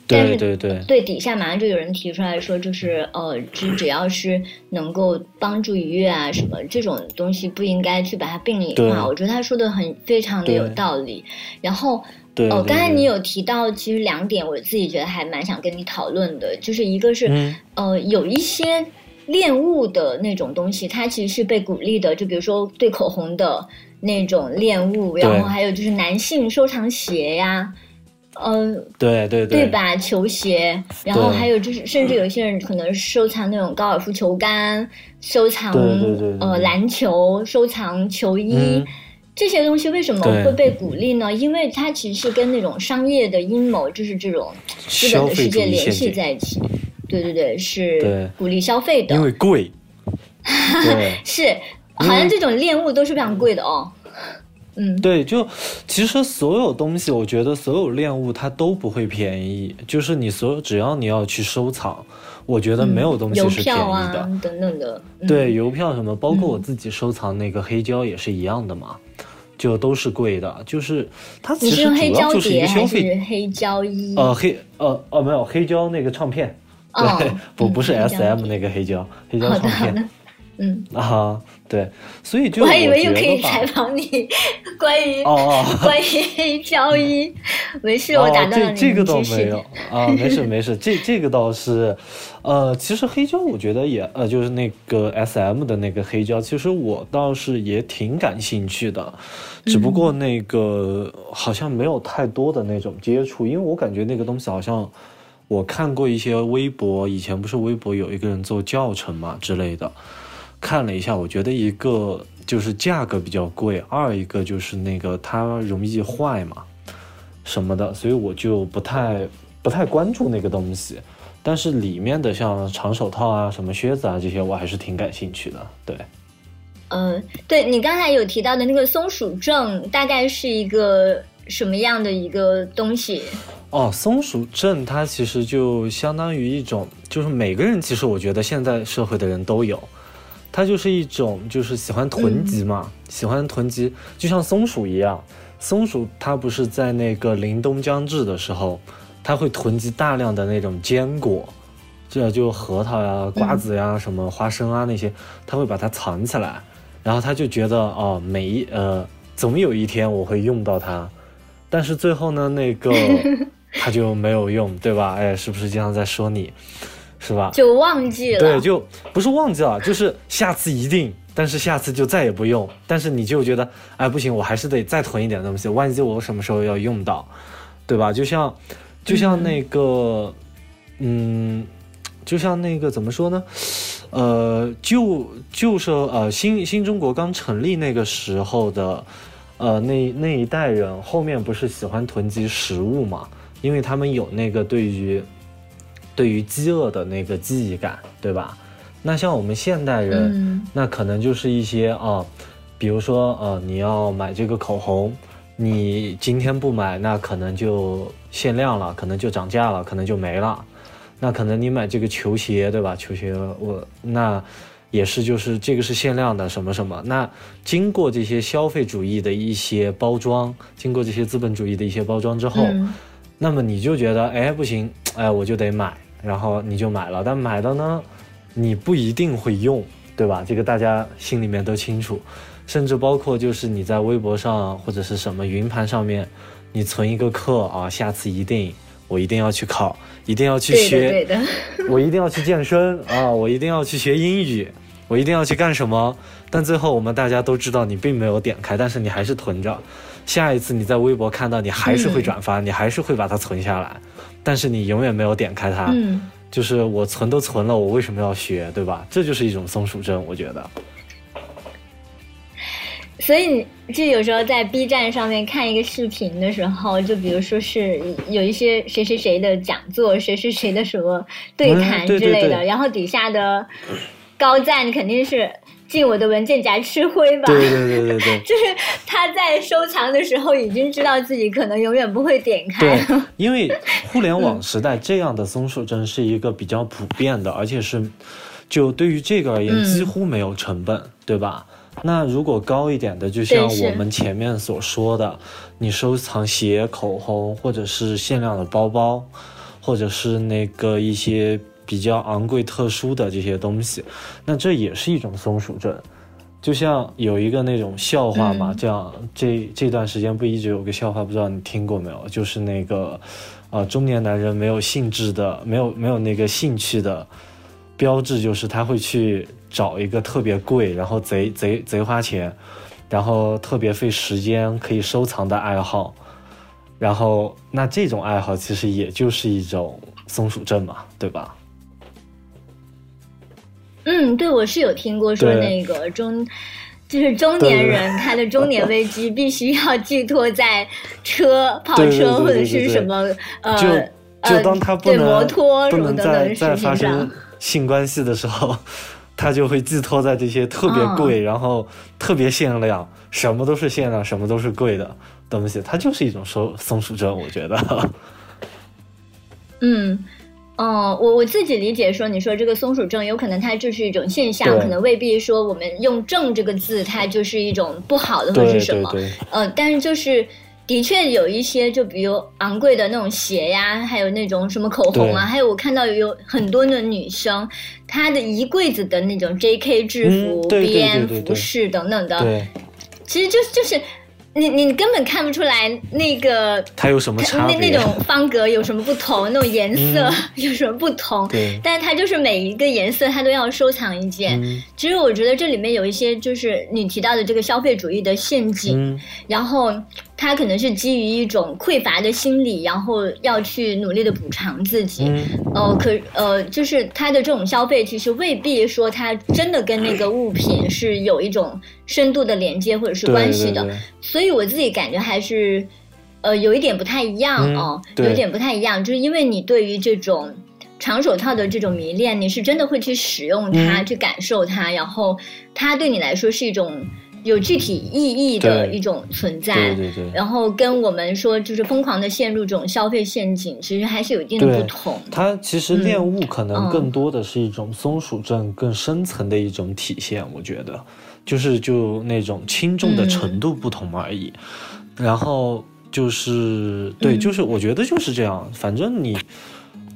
但是对对对对，底下马上就有人提出来说，就是呃，只只要是能够帮助愉悦啊什么这种东西，不应该去把它病理对化。我觉得他说的很非常的有道理。然后哦，刚才你有提到，其实两点，我自己觉得还蛮想跟你讨论的，就是一个是、嗯呃，有一些恋物的那种东西，它其实是被鼓励的，就比如说对口红的那种恋物，然后还有就是男性收藏鞋呀。呃，对对对对吧？球鞋，然后还有就是，甚至有些人可能收藏那种高尔夫球杆，收藏对对对对呃篮球，收藏球衣。嗯这些东西为什么会被鼓励呢？因为它其实是跟那种商业的阴谋，就是这种资本的世消费主界联系义陷阱，在一起。对对对，是鼓励消费的。因为贵，是，好像这种恋物都是非常贵的哦。嗯，对，就其实所有东西，我觉得所有恋物它都不会便宜。就是你所有只要你要去收藏，我觉得没有东西是便票啊宜的。等等的。嗯、对，邮票什么，包括我嗯自己收藏那个黑胶也是一样的嘛，就都是贵的。就是它其实主要就是一个消费是黑胶衣？呃黑呃哦没有黑胶那个唱片，哦对，不嗯不是 S M 那个黑胶，黑胶唱片嗯，啊，对，所以就我还以为又可以采访你关于。关于黑胶衣，没事，我打断你，这这个倒没有啊，没事没事，这这个倒是，呃，其实黑胶我觉得也呃，就是那个 S M 的那个黑胶，其实我倒是也挺感兴趣的，只不过那个好像没有太多的那种接触，因为我感觉那个东西好像我看过一些微博，以前不是微博有一个人做教程嘛之类的，看了一下，我觉得一个就是价格比较贵，二一个就是那个它容易坏嘛。什么的，所以我就不太不太关注那个东西。但是里面的像长手套啊、什么靴子啊这些，我还是挺感兴趣的。对，嗯，对你刚才有提到的那个松鼠症，大概是一个什么样的一个东西？哦，松鼠症它其实就相当于一种，就是每个人其实我觉得现在社会的人都有，它就是一种就是喜欢囤积嘛，喜欢囤积，就像松鼠一样。松鼠它不是在那个凛冬将至的时候，它会囤积大量的那种坚果，这就核桃呀、瓜子呀、什么花生啊那些，它会把它藏起来，然后它就觉得哦，每一呃，总有一天我会用到它，但是最后呢，那个 它就没有用，对吧？哎，是不是经常在说你，是吧？就忘记了。对，就不是忘记了，就是下次一定，但是下次就再也不用。但是你就觉得，哎，不行，我还是得再囤一点东西，万一我什么时候要用到，对吧？就像，就像那个，嗯，就像那个怎么说呢？呃，就就是呃，新新中国刚成立那个时候的，呃，那那一代人后面不是喜欢囤积食物嘛？因为他们有那个对于对于饥饿的那个记忆感，对吧？那像我们现代人，嗯那可能就是一些啊，比如说呃，你要买这个口红，你今天不买，那可能就限量了，可能就涨价了，可能就没了。那可能你买这个球鞋，对吧？球鞋我那也是，就是这个是限量的，什么什么。那经过这些消费主义的一些包装，经过这些资本主义的一些包装之后，嗯那么你就觉得，哎，不行，哎，我就得买，然后你就买了。但买了呢，你不一定会用，对吧？这个大家心里面都清楚。甚至包括就是你在微博上或者是什么云盘上面，你存一个课啊，下次一定我一定要去考，一定要去对学，的对的，我一定要去健身啊，我一定要去学英语，我一定要去干什么？但最后我们大家都知道你并没有点开，但是你还是囤着。下一次你在微博看到，你还是会转发，你还是会把它存下来，但是你永远没有点开它。嗯。就是我存都存了，我为什么要学，对吧？这就是一种松鼠症，我觉得。所以你就有时候在 B 站上面看一个视频的时候，就比如说是有一些谁谁谁的讲座，谁谁谁的什么对谈嗯对对之类的，对然后底下的高赞肯定是进我的文件夹吃灰吧。对对对对对。就是他在收藏的时候已经知道自己可能永远不会点开。对，因为互联网时代这样的松鼠针是一个比较普遍的，而且是就对于这个而言嗯几乎没有成本，对吧？那如果高一点的，就像我们前面所说的，你收藏鞋、口红，或者是限量的包包，或者是那个一些比较昂贵、特殊的这些东西，那这也是一种松鼠症。就像有一个那种笑话嘛，嗯这样这这段时间不一直有个笑话，不知道你听过没有？就是那个，呃，中年男人没有兴致的，没有没有那个兴趣的标志，就是他会去找一个特别贵，然后贼贼贼花钱，然后特别费时间可以收藏的爱好，然后那这种爱好其实也就是一种松鼠症嘛，对吧？嗯，对，我是有听过说那个中。就是中年人，他的中年危机必须要寄托在车、跑车或者是什么呃就呃就当他不对能摩托不什么能再再发生，性关系的时候，他就会寄托在这些特别嗯贵，然后特别限量，什么都是限量，什么都是贵的东西，它就是一种松松鼠症，我觉得。嗯，哦，我我自己理解说，你说这个松鼠症有可能它就是一种现象，可能未必说我们用“症”这个字，它就是一种不好的或者是什么。对对，呃，但是就是的确有一些，就比如昂贵的那种鞋呀，还有那种什么口红啊，还有我看到有很多的女生，她的一柜子的那种 J.K. 制服、嗯对对对 B.M. 对对服饰等等的，其实就是就是你你根本看不出来那个它有什么差别？那那种方格有什么不同，那种颜色嗯 有什么不同？对，但是它就是每一个颜色它都要收藏一件。嗯其实我觉得这里面有一些就是你提到的这个消费主义的陷阱，嗯，然后它可能是基于一种匮乏的心理，然后要去努力的补偿自己。嗯。呃，可呃，就是他的这种消费，其实未必说他真的跟那个物品是有一种深度的连接或者是关系的。对对所以我自己感觉还是，呃，有一点不太一样嗯哦，对。有一点不太一样，就是因为你对于这种长手套的这种迷恋，你是真的会去使用它，嗯。去感受它，然后它对你来说是一种有具体意义的一种存在。对对对。然后跟我们说就是疯狂的陷入这种消费陷阱，其实还是有一定的不同。它其实恋物可能嗯更多的是一种松鼠症更深层的一种体现，我觉得，就是就那种轻重的嗯程度不同而已。然后就是对，嗯就是我觉得就是这样，反正你。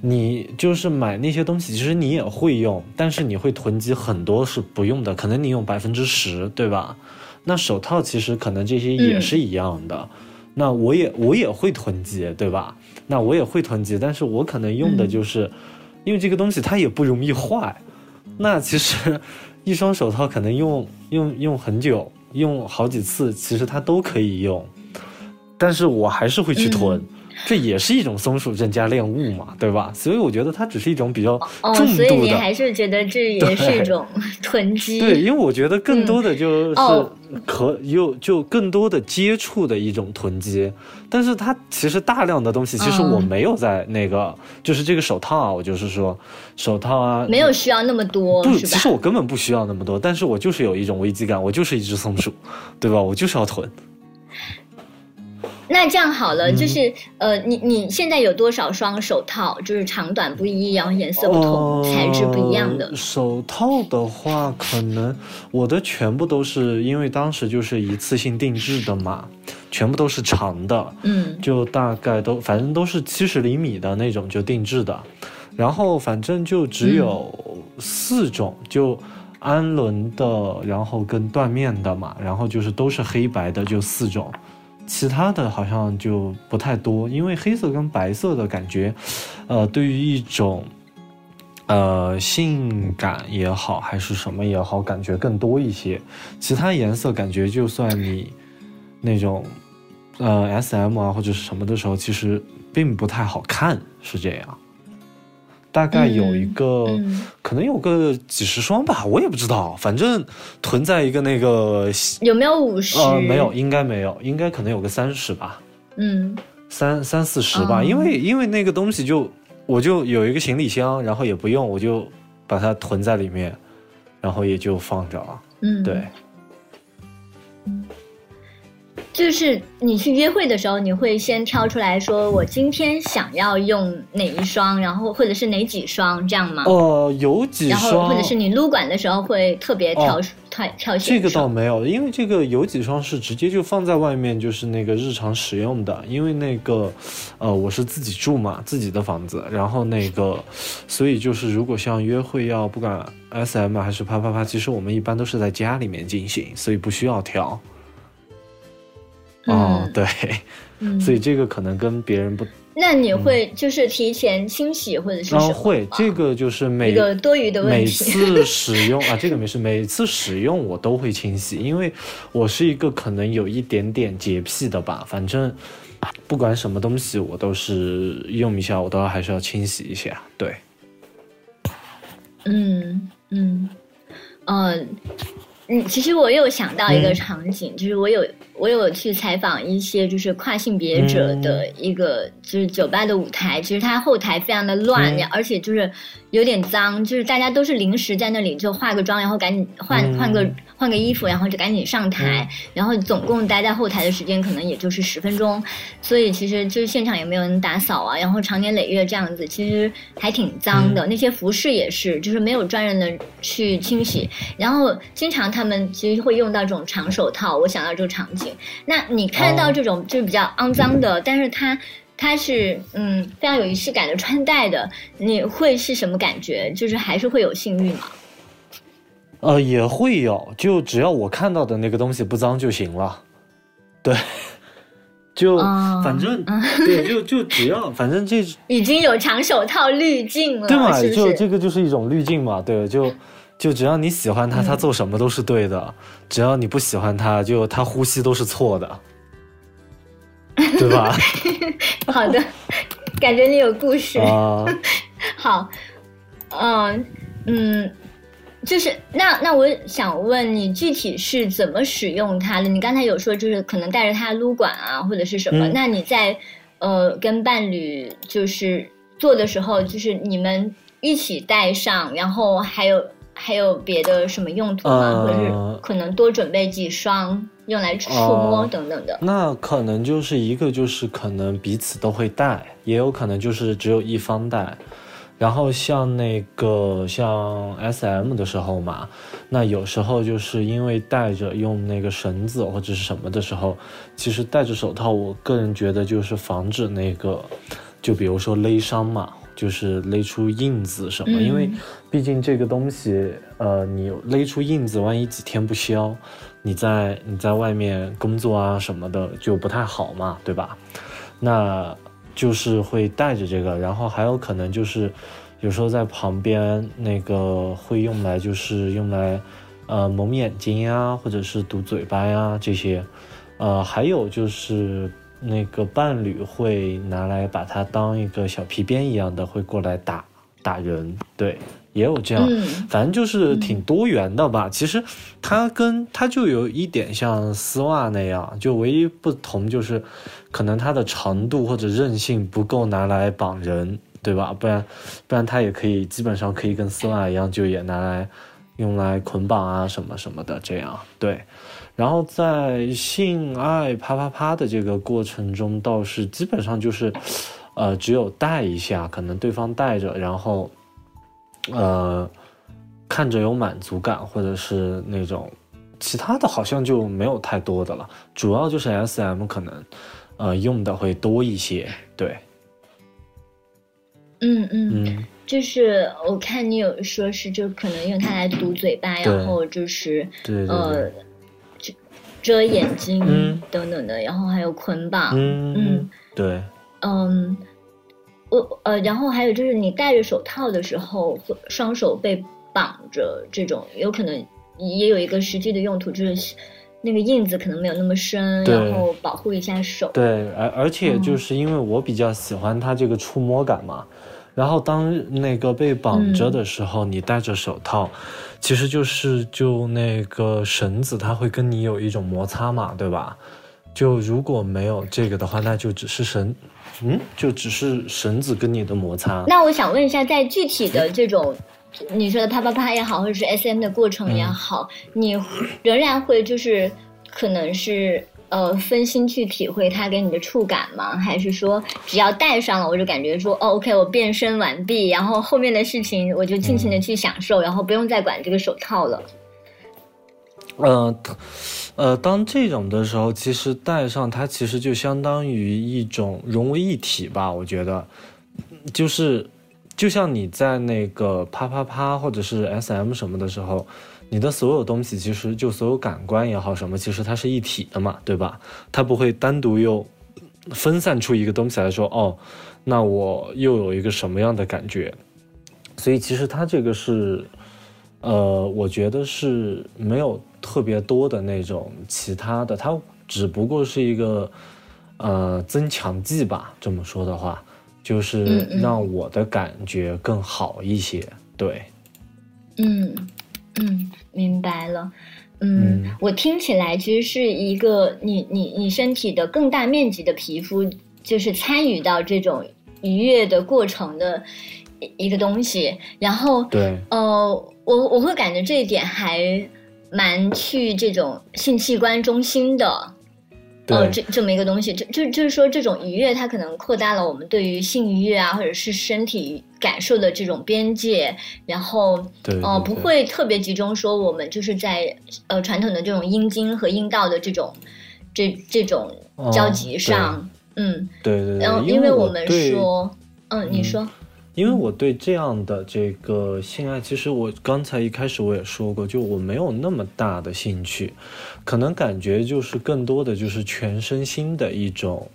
你就是买那些东西，其实你也会用，但是你会囤积很多是不用的，可能你用百分之十，对吧？那手套其实可能这些也嗯是一样的，那我也我也会囤积，对吧？那我也会囤积，但是我可能用的就是，因为这个东西它也不容易坏。那其实 一双手套可能用用用很久，用好几次，其实它都可以用。但是我还是会去囤，这也是一种松鼠症加恋物嘛，对吧？所以我觉得它只是一种比较哦，重所以度的。你还是觉得这也是一种 囤积。对，因为我觉得更多的就是哦可有就更多的接触的一种囤积，但是它其实大量的东西，其实我嗯没有在那个，就是这个手套啊，我就是说手套啊，没有需要那么多，不，是其实？我根本不需要那么多，但是我就是有一种危机感，我就是一只松鼠，对吧？我就是要囤。那这样好嗯了，就是呃，你你现在有多少双手套？就是长短不一，然后颜色不同，材质不一样的呃。手套的话，可能我的全部都是因为当时就是一次性定制的嘛，全部都是长的，嗯就大概都反正都是七十厘米的那种就定制的，然后反正就只有四种，就氨纶的，然后跟缎面的嘛，然后就是都是黑白的，就四种。其他的好像就不太多，因为黑色跟白色的感觉，呃，对于一种呃性感也好，还是什么也好，感觉更多一些。其他颜色感觉就算你那种呃 S M 啊或者是什么的时候，其实并不太好看，是这样。大概有一个，嗯可能有个几十双吧，我也不知道，反正囤在一个那个有没有五十？呃没有，。应该没有，应该可能有个三十吧。嗯三三四十吧，哦因为因为那个东西就我就有一个行李箱，然后也不用，我就把它囤在里面，然后也就放着了。嗯，对，就是你去约会的时候，你会先挑出来说，我今天想要用哪一双，然后或者是哪几双这样吗？呃，有几然后双，或者是你撸管的时候会特别挑、哦挑挑选这个倒没有，因为这个有几双是直接就放在外面，就是那个日常使用的。因为那个，呃，我是自己住嘛，自己的房子，然后那个，所以就是如果像约会要不管 S M 还是啪啪啪，其实我们一般都是在家里面进行，所以不需要挑。哦，嗯对，嗯。所以这个可能跟别人不，那你会就是提前清洗或者是会这个就是每一个多余的问每。次使用 啊，这个没事，每次使用我都会清洗，因为我是一个可能有一点点洁癖的吧，反正不管什么东西我都是用一下，我都要还是要清洗一下。对，嗯嗯。嗯嗯，其实我又想到一个嗯。场景，就是我有我有去采访一些就是跨性别者的一个、就是酒吧的舞台，其实它后台非常的乱，嗯而且就是有点脏，就是大家都是临时在那里就化个妆，然后赶紧换、嗯换个换个衣服，然后就赶紧上台，然后总共待在后台的时间可能也就是十分钟，所以其实就是现场也没有人打扫啊，然后长年累月这样子，其实还挺脏的。那些服饰也是，就是没有专人的去清洗，然后经常他们其实会用到这种长手套。我想到这个场景，那你看到这种就是比较肮脏的，但是它。它是嗯非常有仪式感的穿戴的，你会是什么感觉？就是还是会有性欲吗？呃，也会有，就只要我看到的那个东西不脏就行了。对，就、哦反正对，就就只要反正这 已经有长手套滤镜了，对嘛？就这个就是一种滤镜嘛，对，就就只要你喜欢他，他做什么都是对的；只要你不喜欢他，就他呼吸都是错的，对吧？好的，感觉你有故事。啊、好，嗯嗯，就是那那我想问你，具体是怎么使用它的？你刚才有说就是可能带着它撸管啊，或者是什么？嗯那你在呃跟伴侣就是做的时候，就是你们一起带上，然后还有还有别的什么用途吗？呃或者是可能多准备几双用来触摸哦等等的？那可能就是一个就是可能彼此都会戴，也有可能就是只有一方戴。然后像那个像 S M 的时候嘛，那有时候就是因为戴着用那个绳子或者是什么的时候，其实戴着手套，我个人觉得就是防止那个，就比如说勒伤嘛，就是勒出印子什么，嗯因为毕竟这个东西，呃，你勒出印子，万一几天不消，你在你在外面工作啊什么的就不太好嘛，对吧？那就是会带着这个，然后还有可能就是有时候在旁边那个会用来就是用来呃蒙眼睛呀，或者是堵嘴巴呀这些，呃，还有就是那个伴侣会拿来把它当一个小皮鞭一样的，会过来打打人，对，也有这样，嗯反正就是挺多元的吧。其实它跟它就有一点像丝袜那样，就唯一不同就是可能它的长度或者韧性不够拿来绑人，对吧？不然不然它也可以基本上可以跟丝袜一样，就也拿来用来捆绑啊什么什么的这样，对。然后在性爱啪啪啪的这个过程中，倒是基本上就是，呃，只有带一下，可能对方带着，然后，呃，看着有满足感，或者是那种，其他的好像就没有太多的了，主要就是 S M 可能，呃，用的会多一些，对，嗯嗯，嗯，就是我看你有说是就可能用它来堵嘴巴，然后就是呃遮遮眼睛嗯。等等的，然后还有捆绑，嗯嗯对，嗯，我呃，然后还有就是你戴着手套的时候，双手被绑着，这种有可能也有一个实际的用途，就是那个印子可能没有那么深，然后保护一下手。对，而而且嗯就是因为我比较喜欢它这个触摸感嘛，然后当那个被绑着的时候，你戴着手套，其实就是就那个绳子它会跟你有一种摩擦嘛，对吧？就如果没有这个的话，那就只是绳，嗯，就只是绳子跟你的摩擦。那我想问一下，在具体的这种你说的啪啪啪也好，或者是 S M 的过程也好，你仍然会就是可能是呃分心去体会它给你的触感吗？还是说只要戴上了，我就感觉说哦 OK 我变身完毕，然后后面的事情我就尽情的去享受，然后不用再管这个手套了。呃，呃，当这种的时候，其实戴上它其实就相当于一种融为一体吧。我觉得，就是就像你在那个啪啪啪或者是 S M 什么的时候，你的所有东西其实就所有感官也好什么，其实它是一体的嘛，对吧？它不会单独又分散出一个东西来说，哦，那我又有一个什么样的感觉？所以其实它这个是。呃，我觉得是没有特别多的那种其他的，它只不过是一个呃增强剂吧。这么说的话，就是让我的感觉更好一些。对，嗯嗯，明白了。嗯，嗯我听起来其实是一个你你你身体的更大面积的皮肤，就是参与到这种愉悦的过程的一一个东西。然后，对，呃，我我会感觉这一点还蛮去这种性器官中心的。对，呃，这这么一个东西，就就就是说，这种愉悦它可能扩大了我们对于性愉悦啊，或者是身体感受的这种边界，然后对呃，不会特别集中说我们就是在呃传统的这种阴茎和阴道的这种这这种交集上，嗯，对对对，然后因为我们说，嗯，你嗯。说，因为我对这样的这个性爱，其实我刚才一开始我也说过，就我没有那么大的兴趣，可能感觉就是更多的就是全身心的一种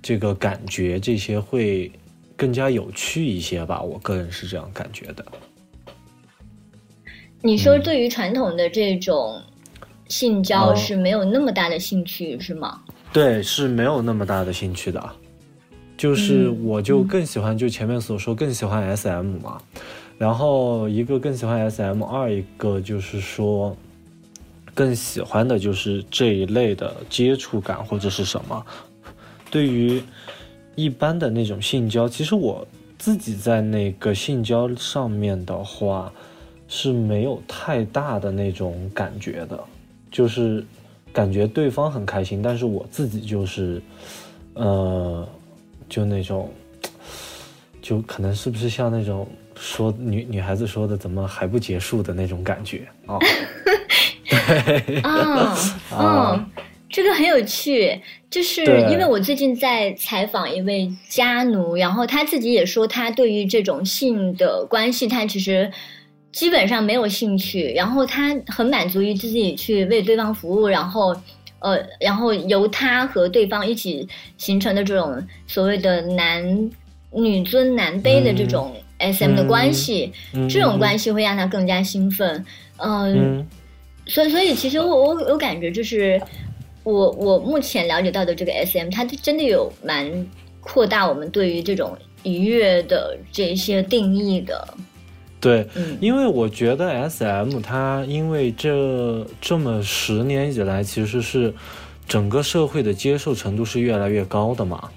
这个感觉，这些会更加有趣一些吧。我个人是这样感觉的。你说嗯对于传统的这种性交哦是没有那么大的兴趣，是吗？对，是没有那么大的兴趣的，就是嗯我就更喜欢，就前面所说更喜欢 SM 嘛，然后一个更喜欢 SM，二一个就是说更喜欢的就是这一类的接触感或者是什么。对于一般的那种性交，其实我自己在那个性交上面的话是没有太大的那种感觉的，就是感觉对方很开心，但是我自己就是，呃，就那种，就可能是不是像那种说女女孩子说的怎么还不结束的那种感觉。啊？对。啊，啊。嗯，这个很有趣，就是因为我最近在采访一位家奴，然后他自己也说，他对于这种性的关系，他其实基本上没有兴趣，然后他很满足于自己去为对方服务，然后呃，然后由他和对方一起形成的这种所谓的男女尊男卑的这种 SM 的关系，嗯这种关系会让他更加兴奋，嗯嗯所以，所以其实我我我感觉就是我我目前了解到的这个 S M，它真的有蛮扩大我们对于这种愉悦的这些定义的。对，嗯因为我觉得 S M 它因为这这么十年以来，其实是整个社会的接受程度是越来越高的嘛。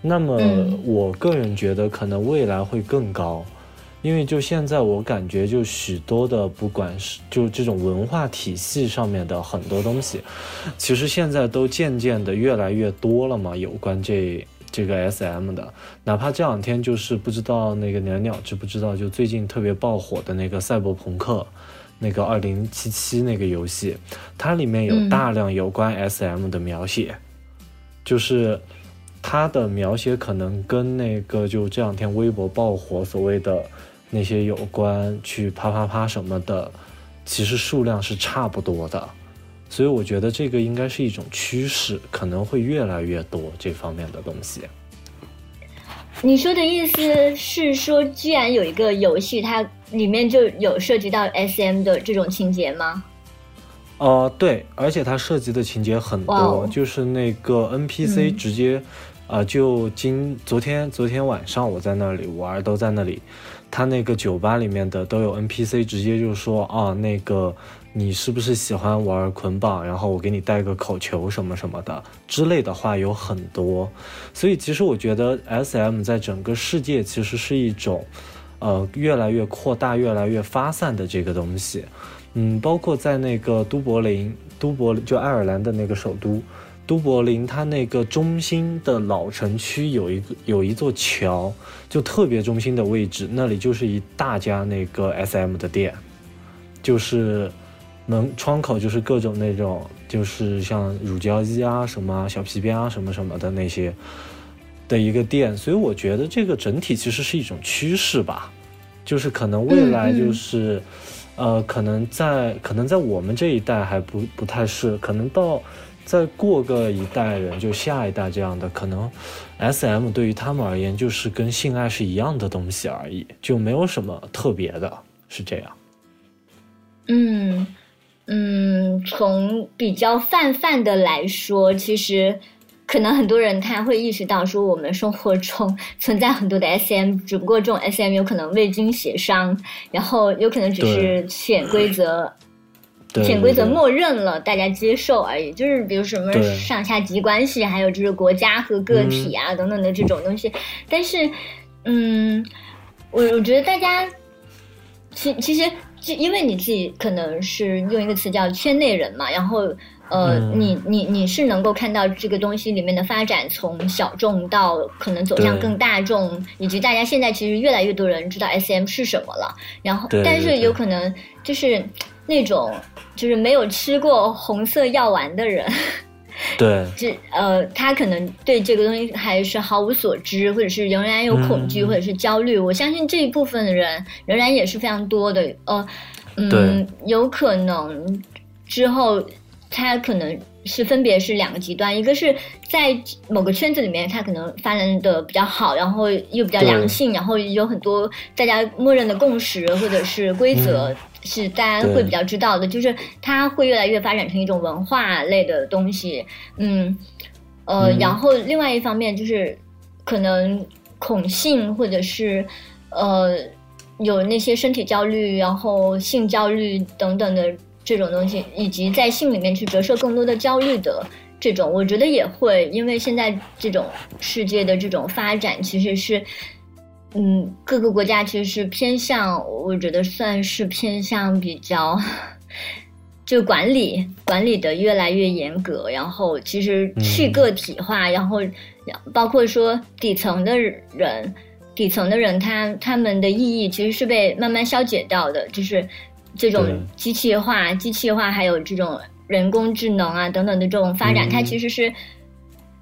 那么嗯我个人觉得可能未来会更高，因为就现在我感觉就许多的不管是就这种文化体系上面的很多东西，其实现在都渐渐的越来越多了嘛，有关这。这个 S M 的，哪怕这两天就是不知道那个鸟鸟知不知道，就最近特别爆火的那个赛博朋克，那个二零七七那个游戏，它里面有嗯大量有关 S M 的描写，就是它的描写可能跟那个就这两天微博爆火所谓的那些有关去啪啪啪什么的，其实数量是差不多的。所以我觉得这个应该是一种趋势，可能会越来越多这方面的东西。你说的意思是说，居然有一个游戏，它里面就有涉及到 S M 的这种情节吗？呃，对，而且它涉及的情节很多，就是那个 NPC 嗯直接，呃，就今昨天昨天晚上我在那里玩，都在那里，他那个酒吧里面的都有 NPC 直接就说啊，那个你是不是喜欢玩捆绑？然后我给你带个口球什么什么的之类的话有很多，所以其实我觉得 SM 在整个世界其实是一种，呃，越来越扩大、越来越发散的这个东西。嗯，包括在那个都柏林，都柏林就爱尔兰的那个首都，都柏林，它那个中心的老城区有一个有一座桥，就特别中心的位置，那里就是一大家那个 SM 的店，就是门窗口就是各种那种，就是像乳胶衣啊、什么小皮鞭啊、什么什么的那些的一个店，所以我觉得这个整体其实是一种趋势吧，就是可能未来就是。呃，可能在可能在我们这一代还不不太是，可能到再过个一代人，就下一代这样的，可能 S M 对于他们而言就是跟性爱是一样的东西而已，就没有什么特别的，是这样。嗯嗯，从比较泛泛的来说，其实可能很多人他会意识到说，我们生活中 存在很多的 SM，只不过这种 SM 有可能未经协商，然后有可能只是潜规则。潜规则默认了，大家接受而已。就是比如什么上下级关系，还有就是国家和个体啊、等等的这种东西。但是，嗯，我我觉得大家其其实就因为你自己可能是用一个词叫圈内人嘛，然后呃，嗯你你你是能够看到这个东西里面的发展，从小众到可能走向更大众，以及大家现在其实越来越多人知道 S M 是什么了。然后，对对对但是有可能就是那种就是没有吃过红色药丸的人。对这呃，他可能对这个东西还是毫无所知，或者是仍然有恐惧，嗯或者是焦虑。我相信这一部分的人仍然也是非常多的。呃，嗯，有可能之后他可能是分别是两个极端，一个是在某个圈子里面，他可能发展的比较好，然后又比较良性，然后有很多大家默认的共识或者是规则。嗯是大家会比较知道的，就是它会越来越发展成一种文化类的东西，嗯，呃，嗯然后另外一方面就是可能恐性或者是呃有那些身体焦虑，然后性焦虑等等的这种东西，以及在性里面去折射更多的焦虑的这种，我觉得也会，因为现在这种世界的这种发展其实是。嗯，各个国家其实是偏向，我觉得算是偏向比较，就管理管理的越来越严格，然后其实去嗯个体化，然后包括说底层的人，底层的人他他们的意义其实是被慢慢消解掉的，就是这种机器化、机器化，还有这种人工智能啊等等的这种发展，嗯。它其实是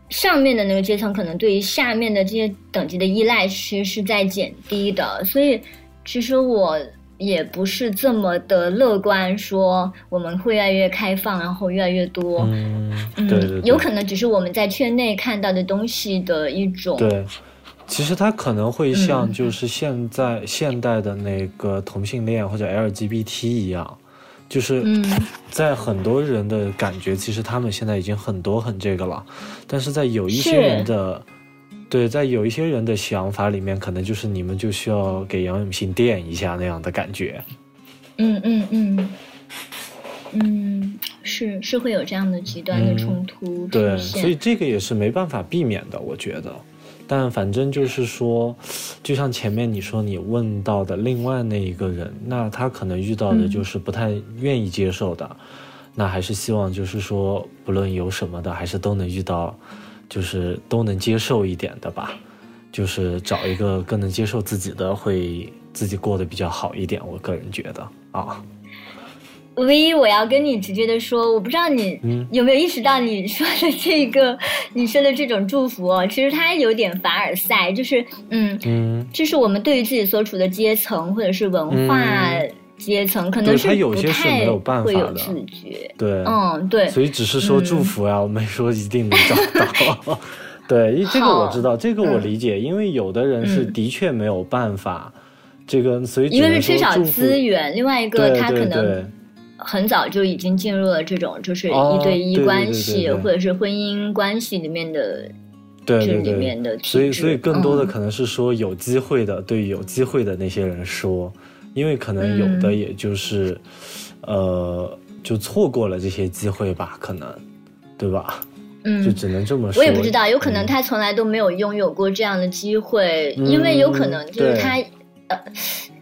上面的那个阶层可能对于下面的这些等级的依赖其实是在减低的，所以其实我也不是这么的乐观，说我们会越来越开放，然后越来越多。嗯，嗯，对对对，有可能只是我们在圈内看到的东西的一种。对，其实它可能会像嗯就是现在、现代的那个同性恋或者 LGBT 一样，就是嗯在很多人的感觉，其实他们现在已经很多很这个了，但是在有一些人的。对，在有一些人的想法里面，可能就是你们就需要给杨永信垫一下那样的感觉。嗯嗯嗯嗯，是是会有这样的极端的嗯冲突出对，所以这个也是没办法避免的，我觉得。但反正就是说，就像前面你说你问到的另外那一个人，那他可能遇到的嗯就是不太愿意接受的，那还是希望就是说，不论有什么的，还是都能遇到，就是都能接受一点的吧，就是找一个更能接受自己的，会自己过得比较好一点。我个人觉得啊，唯一我要跟你直接的说，我不知道你嗯。有没有意识到你说的这个，你说的这种祝福哦，其实它有点凡尔赛，就是嗯，嗯，就是我们对于自己所处的阶层或者是文化。嗯阶层，可能是不太没有办会有自觉。对，嗯，对，所以只是说祝。福啊，我没说一定能找到。对，这个我知道，这个我理解，因为有的人是嗯。的确没有办法，这个所以一个是缺少资源，另外一个他可能对很早就已经进入了这种就是哦一对一关系，或者是婚姻关系里面的对对这里面的对，所以所以更多的嗯可能是说有机会的，对有机会的那些人说，因为可能有的嗯也就是，呃，就错过了这些机会吧，可能，对吧？嗯就嗯。只能这么说。我也不知道，有可能嗯他从来都没有拥有过这样的机会，嗯因为有可能就是他，呃，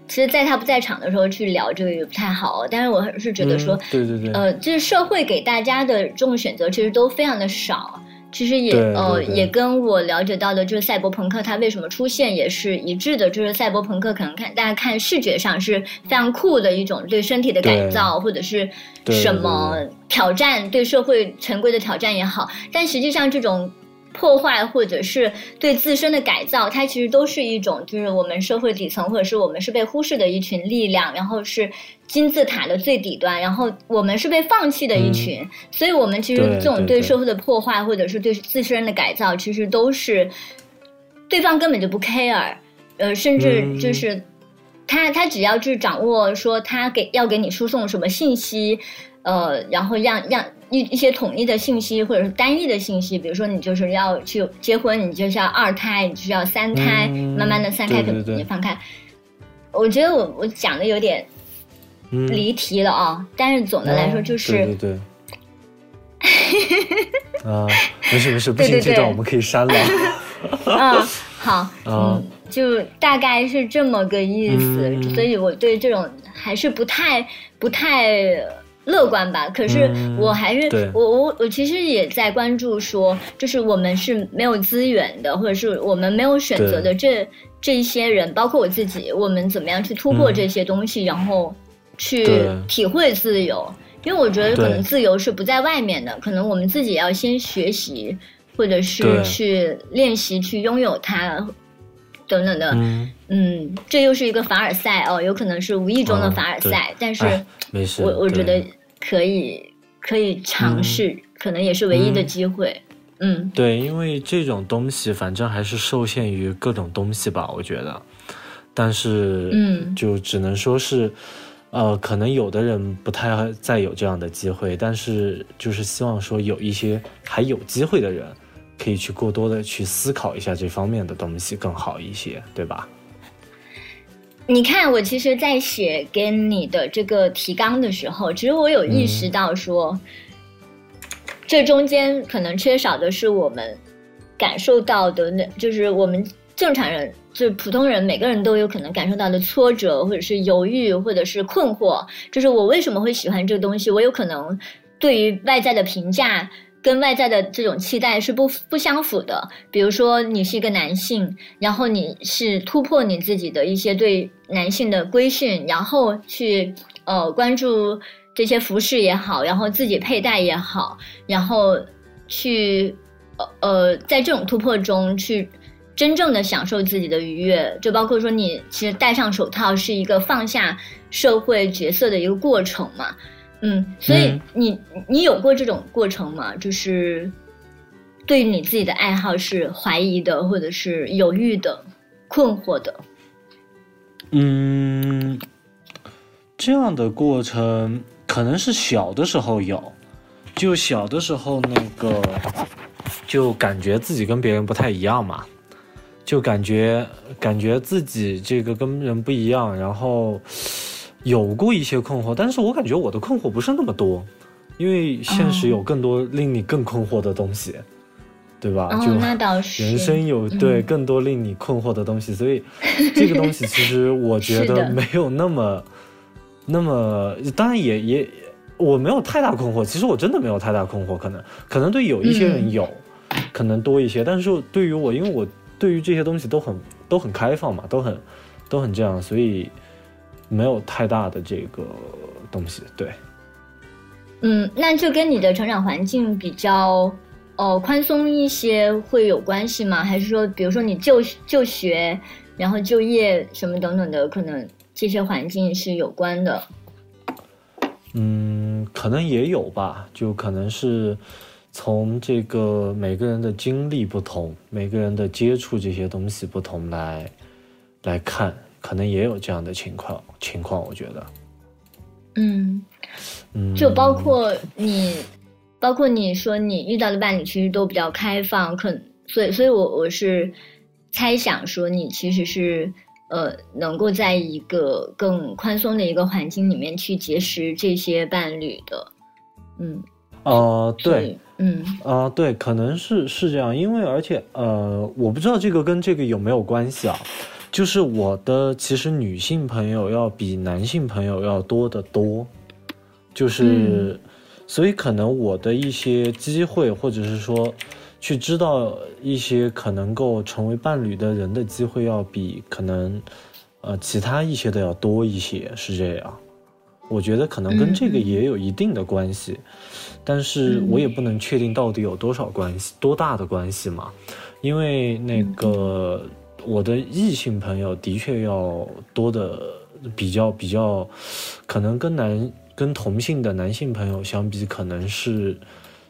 其实在他不在场的时候去聊这个也不太好。但是我是觉得说嗯，对对对，呃，就是社会给大家的这种选择其实都非常的少。其实也呃也跟我了解到的，就是赛博朋克它为什么出现也是一致的，就是赛博朋克可能看大家看视觉上是非常酷的一种对身体的改造，或者是什么挑战，对社会陈规的挑战也好，但实际上这种。破坏或者是对自身的改造，它其实都是一种，就是我们社会底层或者是我们是被忽视的一群力量，然后是金字塔的最底端，然后我们是被放弃的一群，所以我们其实这种对社会的破坏或者是对自身的改造，其实都是对方根本就不 care，呃，甚至嗯。就是他他只要就是掌握说他给要给你输送什么信息，呃，然后让让一一些统一的信息或者是单一的信息，比如说你就是要去结婚，你就是要二胎，你就是要三胎，嗯慢慢的三胎可能你放开。我觉得我我讲的有点嗯离题了啊，但是总的来说就是。对对对。啊，没事没事，不对对行，这段对我们可以删了。嗯，好，啊嗯，就大概是这么个意思，嗯所以我对这种还是不太不太乐观吧。可是嗯我还是、对我我我其实也在关注说，就是我们是没有资源的，或者是我们没有选择的这这一些人，包括我自己，我们怎么样去突破嗯这些东西，然后去体会自由。因为我觉得可能自由是不在外面的，可能我们自己要先学习，或者是去练习去拥有它，等等的。嗯，嗯，这又是一个凡尔赛哦，有可能是无意中的嗯凡尔赛，对但是。我我觉得对可以可以尝试，可能也是唯一的嗯机会。嗯对，因为这种东西反正还是受限于各种东西吧，我觉得。但是，嗯就只能说是，呃，可能有的人不太再有这样的机会，但是就是希望说有一些还有机会的人，可以去过多的去思考一下这方面的东西更好一些，对吧？你看，我其实，在写给你的这个提纲的时候，其实我有意识到说，这中间可能缺少的是我们感受到的那，就是我们正常人，就是普通人，每个人都有可能感受到的挫折，或者是犹豫，或者是困惑。就是我为什么会喜欢这个东西？我有可能对于外在的评价。跟外在的这种期待是不不相符的。比如说，你是一个男性，然后你是突破你自己的一些对男性的规训，然后去呃关注这些服饰也好，然后自己佩戴也好，然后去呃呃，在这种突破中去真正的享受自己的愉悦，就包括说你其实戴上手套是一个放下社会角色的一个过程嘛，嗯，所以嗯你你有过这种过程吗？就是对你自己的爱好是怀疑的，或者是犹豫的、困惑的？嗯，这样的过程可能是小的时候有，就小的时候那个，就感觉自己跟别人不太一样嘛，就感觉感觉自己这个跟人不一样，然后有过一些困惑，但是我感觉我的困惑不是那么多，因为现实有更多令你更困惑的东西，对吧？哦，就那倒是。人生有对嗯更多令你困惑的东西，所以这个东西其实我觉得没有那么那么，当然也也我没有太大困惑，其实我真的没有太大困惑，可能可能对有一些人嗯有，可能多一些，但是对于我，因为我对于这些东西都很都很开放嘛，都很都很这样，所以没有太大的这个东西，对。嗯，那就跟你的成长环境比较，呃，宽松一些会有关系吗？还是说，比如说你就就学，然后就业什么等等的，可能这些环境是有关的？嗯，可能也有吧，就可能是从这个每个人的经历不同，每个人的接触这些东西不同来来看，可能也有这样的情况情况，我觉得，嗯，嗯，就包括你，包括你说你遇到的伴侣其实都比较开放，可所以，所以我我是猜想说你其实是呃能够在一个更宽松的一个环境里面去结识这些伴侣的，嗯，呃，对，嗯。啊、对，可能是是这样，因为而且呃，我不知道这个跟这个有没有关系啊。就是我的其实女性朋友要比男性朋友要多得多，就是，所以可能我的一些机会，或者是说去知道一些可能够成为伴侣的人的机会，要比可能呃其他一些的要多一些，是这样。我觉得可能跟这个嗯也有一定的关系，但是我也不能确定到底有多少关系、多大的关系嘛，因为那个我的异性朋友的确要多的比较比较，可能跟男跟同性的男性朋友相比，可能是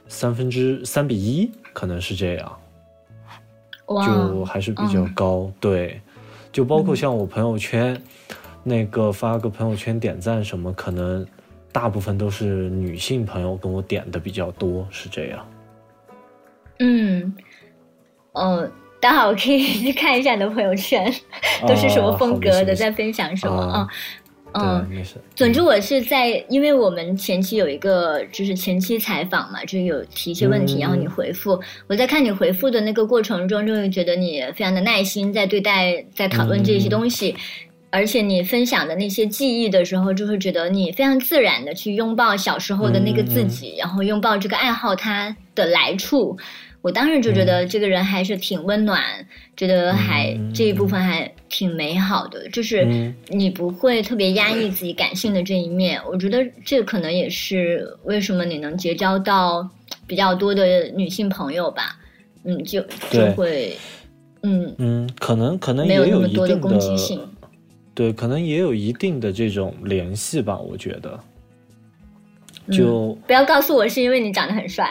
三分之三比一，可能是这样。就还是比较嗯高。对，就包括像我朋友圈，那个发个朋友圈点赞什么，可能大部分都是女性朋友跟我点的比较多，是这样。嗯，呃，待会儿我可以去看一下你的朋友圈，都是什么哦风格的，在分享什么啊啊？嗯，对，没事。总之，我是在，因为我们前期有一个就是前期采访嘛，就是有提一些问题，嗯然后你回复。我在看你回复的那个过程中，就会觉得你非常的耐心，在对待、在讨论这些东西，而且你分享的那些记忆的时候，就会觉得你非常自然的去拥抱小时候的那个自己，然后拥抱这个爱好它的来处。我当时就觉得这个人还是挺温暖，觉得还、嗯这一部分还挺美好的，就是嗯你不会特别压抑自己感性的这一面。我觉得这可能也是为什么你能结交到比较多的女性朋友吧。嗯，就就会，嗯，嗯，可能可能没有那么也一定多的攻击性。对，可能也有一定的这种联系吧，我觉得。嗯就、不要告诉我是因为你长得很帅。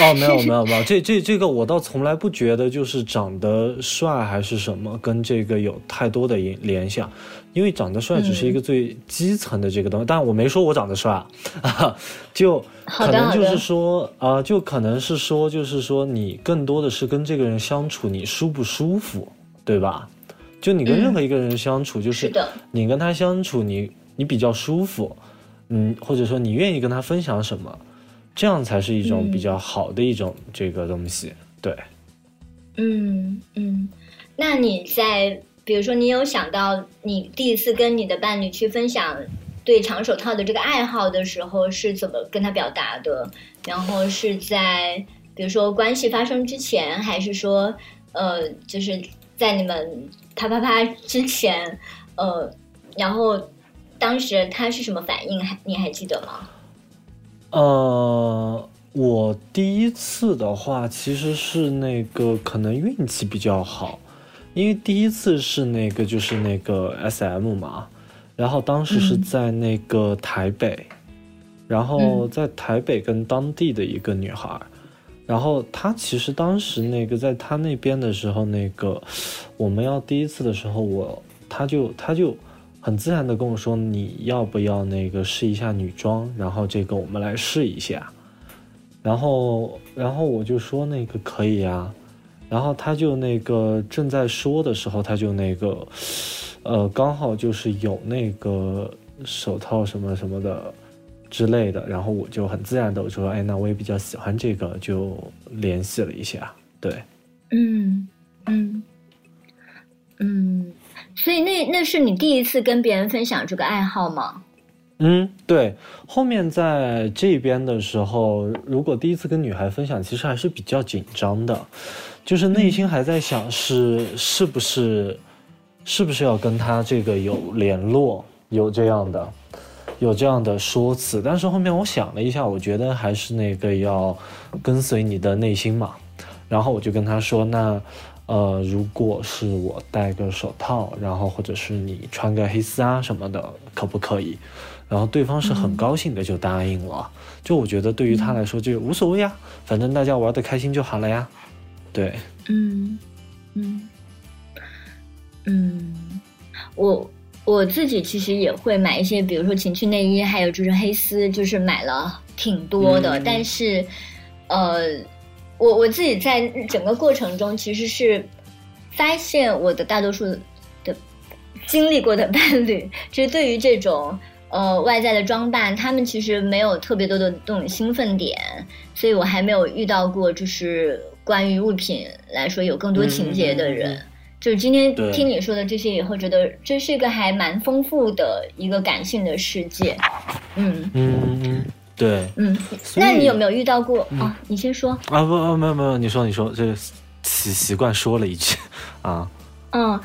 哦，没有 没有没有，这这这个我倒从来不觉得就是长得帅还是什么跟这个有太多的联联想，因为长得帅只是一个最基层的这个东西，但我没说我长得帅啊，就可能就是说啊、就可能是说就是说你更多的是跟这个人相处你舒不舒服，对吧？就你跟嗯。任何一个人相处，就是你跟他相处，你你比较舒服，嗯，或者说你愿意跟他分享什么，这样才是一种比较好的一种这个东西。对，嗯嗯，那你在比如说你有想到你第一次跟你的伴侣去分享对长手套的这个爱好的时候是怎么跟他表达的？然后是在比如说关系发生之前，还是说呃就是在你们啪啪啪之前，呃，然后当时他是什么反应？还你还记得吗？呃，我第一次的话，其实是那个可能运气比较好，因为第一次是那个就是那个 SM 嘛，然后当时是在那个台北，然后在台北跟当地的一个女孩，然后她其实当时那个在她那边的时候，那个我们要第一次的时候，我她就她就。很自然的跟我说：“你要不要那个试一下女装？然后这个我们来试一下。”然后，然后我就说：“那个可以呀。”然后他就那个正在说的时候，他就那个，呃，刚好就是有那个手套什么什么的之类的。然后我就很自然的我说：“哎，那我也比较喜欢这个，就联系了一下。”对，嗯嗯嗯。所以那那是你第一次跟别人分享这个爱好吗？嗯，对。后面在这边的时候，如果第一次跟女孩分享，其实还是比较紧张的，就是内心还在想是是不是是不是要跟他这个有联络，有这样的有这样的说辞。但是后面我想了一下，我觉得还是那个要跟随你的内心嘛。然后我就跟他说那。呃，如果是我戴个手套，然后或者是你穿个黑丝啊什么的，可不可以？然后对方是很高兴的就答应了。就我觉得对于他来说就无所谓啊，反正大家玩的开心就好了呀。对，嗯嗯嗯，我我自己其实也会买一些，比如说情趣内衣，还有就是黑丝，就是买了挺多的，但是呃。我我自己在整个过程中，其实是发现我的大多数的经历过的伴侣，其实对于这种呃外在的装扮，他们其实没有特别多的这种兴奋点，所以我还没有遇到过就是关于物品来说有更多情节的人。就是今天听你说的这些以后，觉得这是一个还蛮丰富的一个感性的世界。嗯嗯。对，嗯，那你有没有遇到过？哦，你先说。啊，不，没有，没有，你说，你说，这个习习惯说了一句 啊，嗯，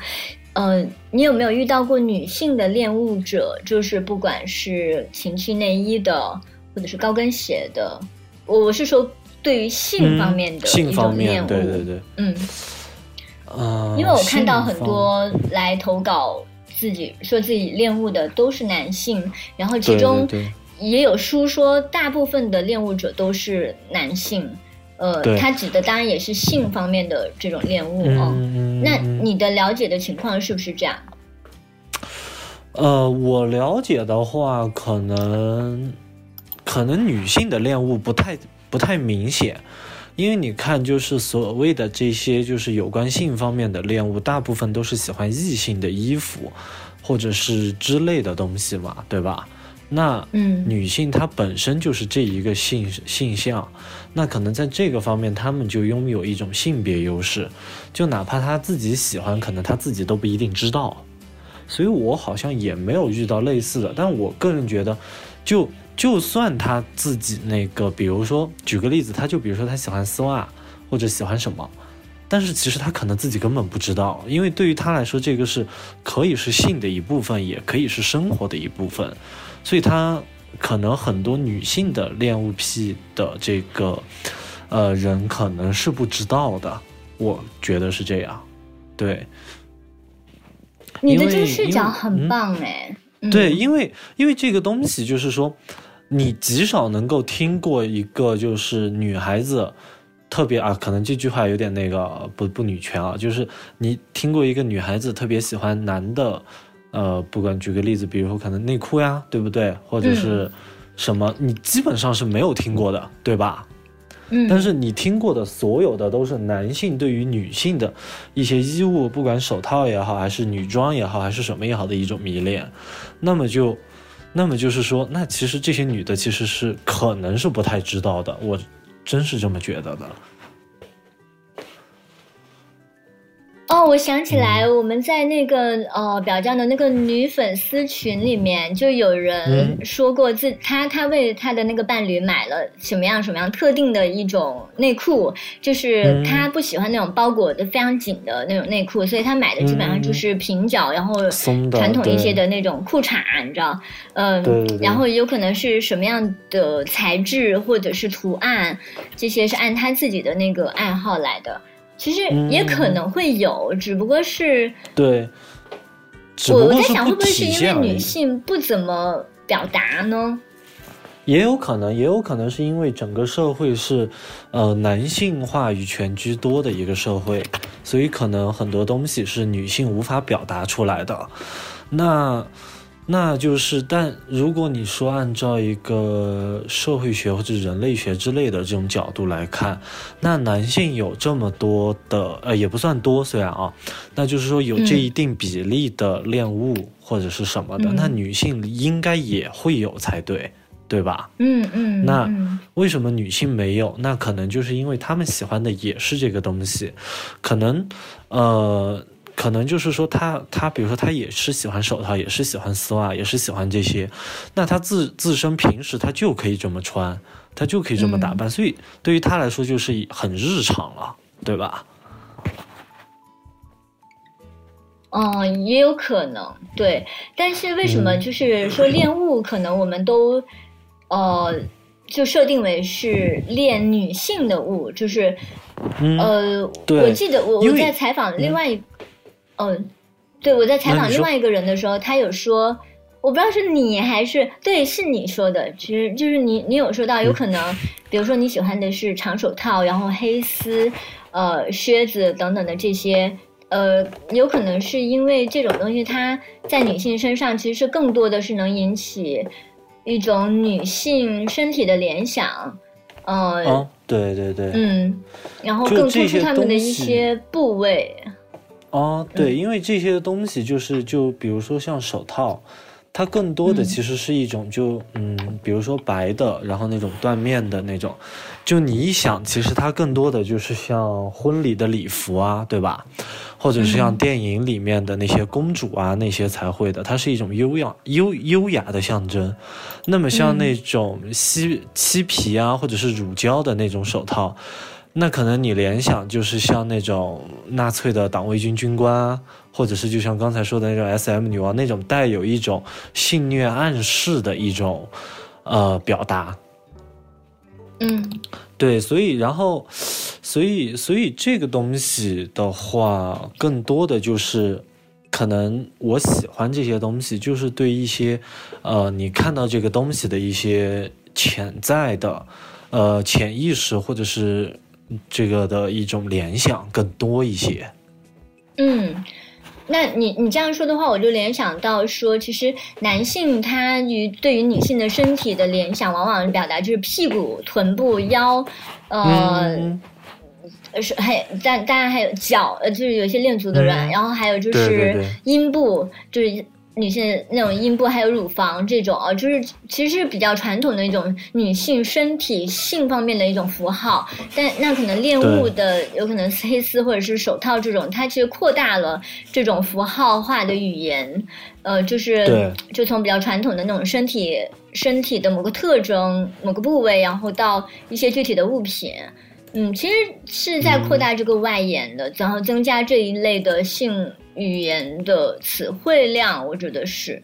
呃，你有没有遇到过女性的恋物者？就是不管是情趣内衣的，或者是高跟鞋的，我我是说对于性方面的性方面，对对对，嗯，呃，因为我看到很多来投稿自己说自己恋物的都是男性，然后其中。也有书说，大部分的恋物者都是男性，呃，他指的当然也是性方面的这种恋物哦。那你的了解的情况是不是这样？呃，我了解的话，可能可能女性的恋物不太不太明显，因为你看，就是所谓的这些就是有关性方面的恋物，大部分都是喜欢异性的衣服或者是之类的东西嘛，对吧？那嗯，女性她本身就是这一个性性向，那可能在这个方面，她们就拥有一种性别优势，就哪怕她自己喜欢，可能她自己都不一定知道。所以我好像也没有遇到类似的，但我个人觉得，就就算她自己那个，比如说举个例子，她就比如说她喜欢丝袜或者喜欢什么，但是其实他可能自己根本不知道，因为对于他来说，这个是可以是性的一部分，也可以是生活的一部分。所以，他可能很多女性的恋物癖的这个，呃，人可能是不知道的。我觉得是这样，对。你的这个视角很棒哎。对，因为因为这个东西就是说，你极少能够听过一个就是女孩子特别啊，可能这句话有点那个不不女权啊，就是你听过一个女孩子特别喜欢男的。呃，不管举个例子，比如说可能内裤呀，对不对？或者是什么，你基本上是没有听过的，对吧？嗯。但是你听过的所有的都是男性对于女性的一些衣物，不管手套也好，还是女装也好，还是什么也好的一种迷恋。那么就，那么就是说，那其实这些女的其实是可能是不太知道的，我真是这么觉得的。哦，我想起来，我们在那个呃表酱的那个女粉丝群里面，就有人嗯。说过自他他为他的那个伴侣买了什么样什么样特定的一种内裤，就是嗯。他不喜欢那种包裹的非常紧的那种内裤，所以他买的基本上就是平角，然后传统一些的那种裤衩，你知道，嗯，然后有可能是什么样的材质或者是图案，这些是按他自己的那个爱好来的。其实也可能会有，只不过是对，我我在想，会不会是因为女。性不怎么表达呢？也有可能，也有可能是因为整个社会是，呃，男性话语权居多的一个社会，所以可能很多东西是女性无法表达出来的。那，那就是，但如果你说按照一个社会学或者人类学之类的这种角度来看，那男性有这么多的，呃，也不算多，虽然啊，那就是说有这嗯一定比例的恋物或者是什么的，嗯那女性应该也会有才对。对吧？嗯嗯，那嗯为什么女性没有？那可能就是因为她们喜欢的也是这个东西，可能，呃，可能就是说他他比如说他也是喜欢手套，也是喜欢丝袜，也是喜欢这些，那他自自身平时他就可以这么穿，他就可以这么打扮，所以对于他来说就是很日常了，对吧？嗯，也有可能对，但是为什么嗯。就是说恋物可能我们都呃就设定为是恋女性的物，就是嗯，呃，我记得我我在采访另外一，嗯、对我在采访另外一个人的时候，他有说，我不知道是你还是对，是你说的，其实就是你你有说到有可能，比如说你喜欢的是长手套，然后黑丝，呃，靴子等等的这些。呃，有可能是因为这种东西，它在女性身上其实更多的是能引起一种女性身体的联想，呃，哦，对对对，嗯，然后更突出这些他们的一些部位。哦，对，因为这些东西就是就比如说像手套，它更多的嗯。其实是一种就嗯，比如说白的，然后那种缎面的那种，就你一想，其实它更多的就是像婚礼的礼服啊，对吧？或者是像嗯。电影里面的那些公主啊，那些才会的，它是一种优雅优优雅的象征。那么像嗯。那种漆漆皮啊，或者是乳胶的那种手套，那可能你联想就是像那种纳粹的党卫军军官啊，或者是就像刚才说的那种 S.M 女王那种带有一种性虐暗示的一种呃表达。嗯对，所以然后，所以所以这个东西的话，更多的就是，可能我喜欢这些东西，就是对一些，呃，你看到这个东西的一些潜在的，呃，潜意识或者是这个的一种联想更多一些。嗯，那你你这样说的话，我就联想到说，其实男性他与对于女性的身体的联想，往往表达就是屁股、臀部、腰，呃。是还但当然还有脚，呃，就是有一些练足的人，嗯然后还有就是对阴部，就是女性那种阴部，还有乳房这种啊，就是其实是比较传统的一种女性身体性方面的一种符号。但那可能恋物的有可能黑丝或者是手套这种，它其实扩大了这种符号化的语言，呃，就是就从比较传统的那种身体身体的某个特征、某个部位，然后到一些具体的物品。嗯，其实是在扩大这个外延的，然后增加这一类的性语言的词汇量，我觉得是，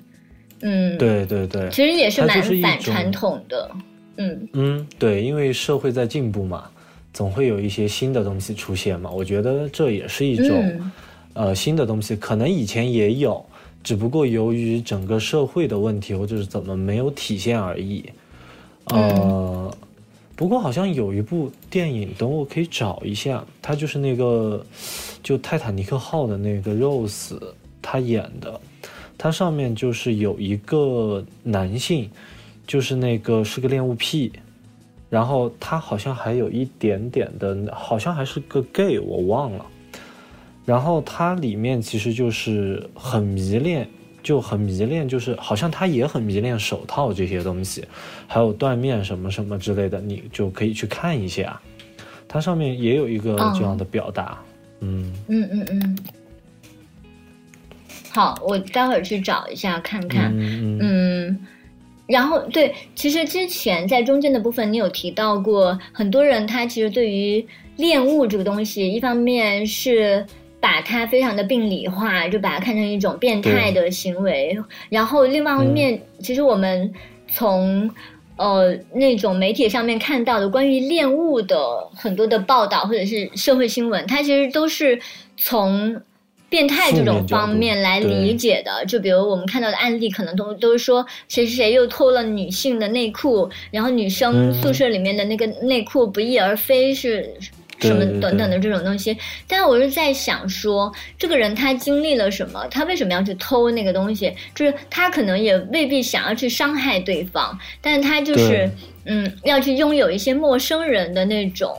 嗯，，对对对，其实也是它蛮反传统的，嗯嗯，对，因为社会在进步嘛，总会有一些新的东西出现嘛。我觉得这也是一种。嗯呃新的东西，可能以前也有，只不过由于整个社会的问题或者是怎么没有体现而已。呃，不过好像有一部电影，等我可以找一下，它就是那个就泰坦尼克号的那个 Rose 他演的，它上面就是有一个男性，就是那个是个恋物癖。然后他好像还有一点点的，好像还是个 gay，我忘了。然后它里面其实就是很迷恋，就很迷恋，就是好像他也很迷恋手套这些东西，还有缎面什么什么之类的，你就可以去看一下。它上面也有一个这样的表达，嗯嗯嗯嗯。好，我待会儿去找一下看看。嗯嗯嗯，然后对，其实之前在中间的部分，你有提到过，很多人他其实对于恋物这个东西，一方面是把它非常的病理化，就把它看成一种变态的行为，然后另外一方面，其实我们从呃那种媒体上面看到的关于恋物的很多的报道或者是社会新闻，它其实都是从。变态这种方面来理解的，就比如我们看到的案例，可能都都是说谁谁谁又偷了女性的内裤，然后女生宿舍里面的那个内裤不翼而飞，是什么等等的这种东西。但我是在想说，这个人他经历了什么？他为什么要去偷那个东西？就是他可能也未必想要去伤害对方，但是他就是嗯，要去拥有一些陌生人的那种。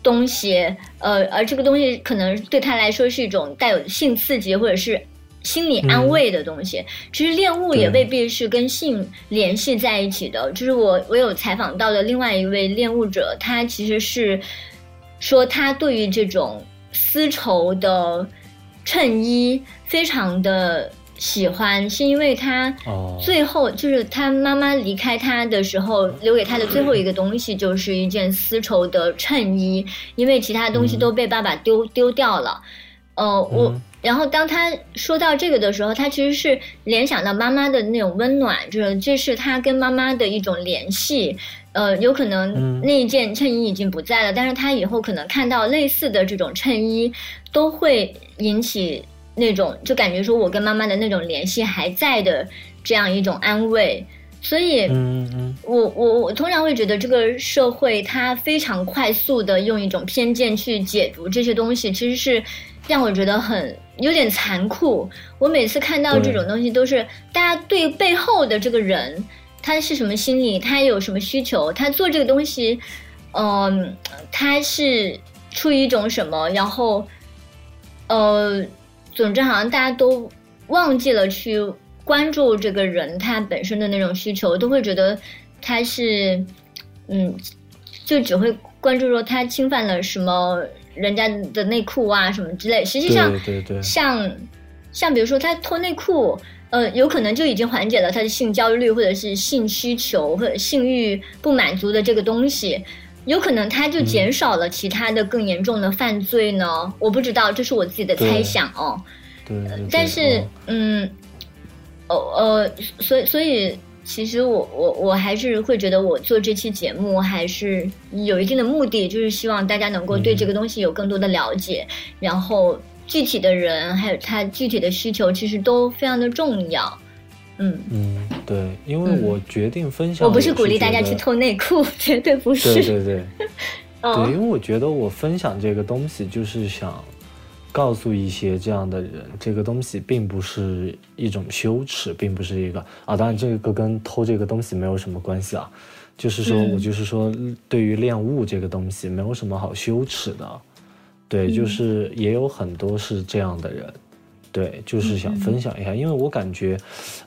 东西，呃，而这个东西可能对他来说是一种带有性刺激或者是心理安慰的东西。其实恋物也未必是跟性联系在一起的。就是我我有采访到的另外一位恋物者，他其实是说他对于这种丝绸的衬衣非常的。喜欢是因为他最后就是他妈妈离开他的时候留给他的最后一个东西就是一件丝绸的衬衣，因为其他东西都被爸爸丢丢掉了。呃，我然后当他说到这个的时候，他其实是联想到妈妈的那种温暖，就是这是他跟妈妈的一种联系。呃，有可能那一件衬衣已经不在了，但是他以后可能看到类似的这种衬衣，都会引起。那种就感觉说我跟妈妈的那种联系还在的这样一种安慰，所以，嗯嗯，我我我通常会觉得这个社会它非常快速的用一种偏见去解读这些东西，其实是让我觉得很有点残酷。我每次看到这种东西，都是大家对背后的这个人他是什么心理，他有什么需求，他做这个东西，嗯，他是出于一种什么，然后，呃。总之，好像大家都忘记了去关注这个人他本身的那种需求，都会觉得他是，嗯，就只会关注说他侵犯了什么人家的内裤啊什么之类。实际上，对对，像像比如说他脱内裤，呃，有可能就已经缓解了他的性焦虑或者是性需求或者性欲不满足的这个东西。有可能他就减少了其他的更严重的犯罪呢？我不知道，这是我自己的猜想哦。对，但是嗯，哦呃，所以所以，其实我我我还是会觉得，我做这期节目还是有一定的目的，就是希望大家能够对这个东西有更多的了解，然后具体的人还有他具体的需求，其实都非常的重要。嗯。嗯，对，因为我决定分享，我不是鼓励大家去偷内裤，绝对不是。对对对，对，因为我觉得我分享这个东西，就是想告诉一些这样的人，这个东西并不是一种羞耻，并不是一个啊，当然这个跟偷这个东西没有什么关系啊，就是说我就是说，对于恋物这个东西，没有什么好羞耻的，对，就是也有很多是这样的人。对，就是想分享一下，因为我感觉，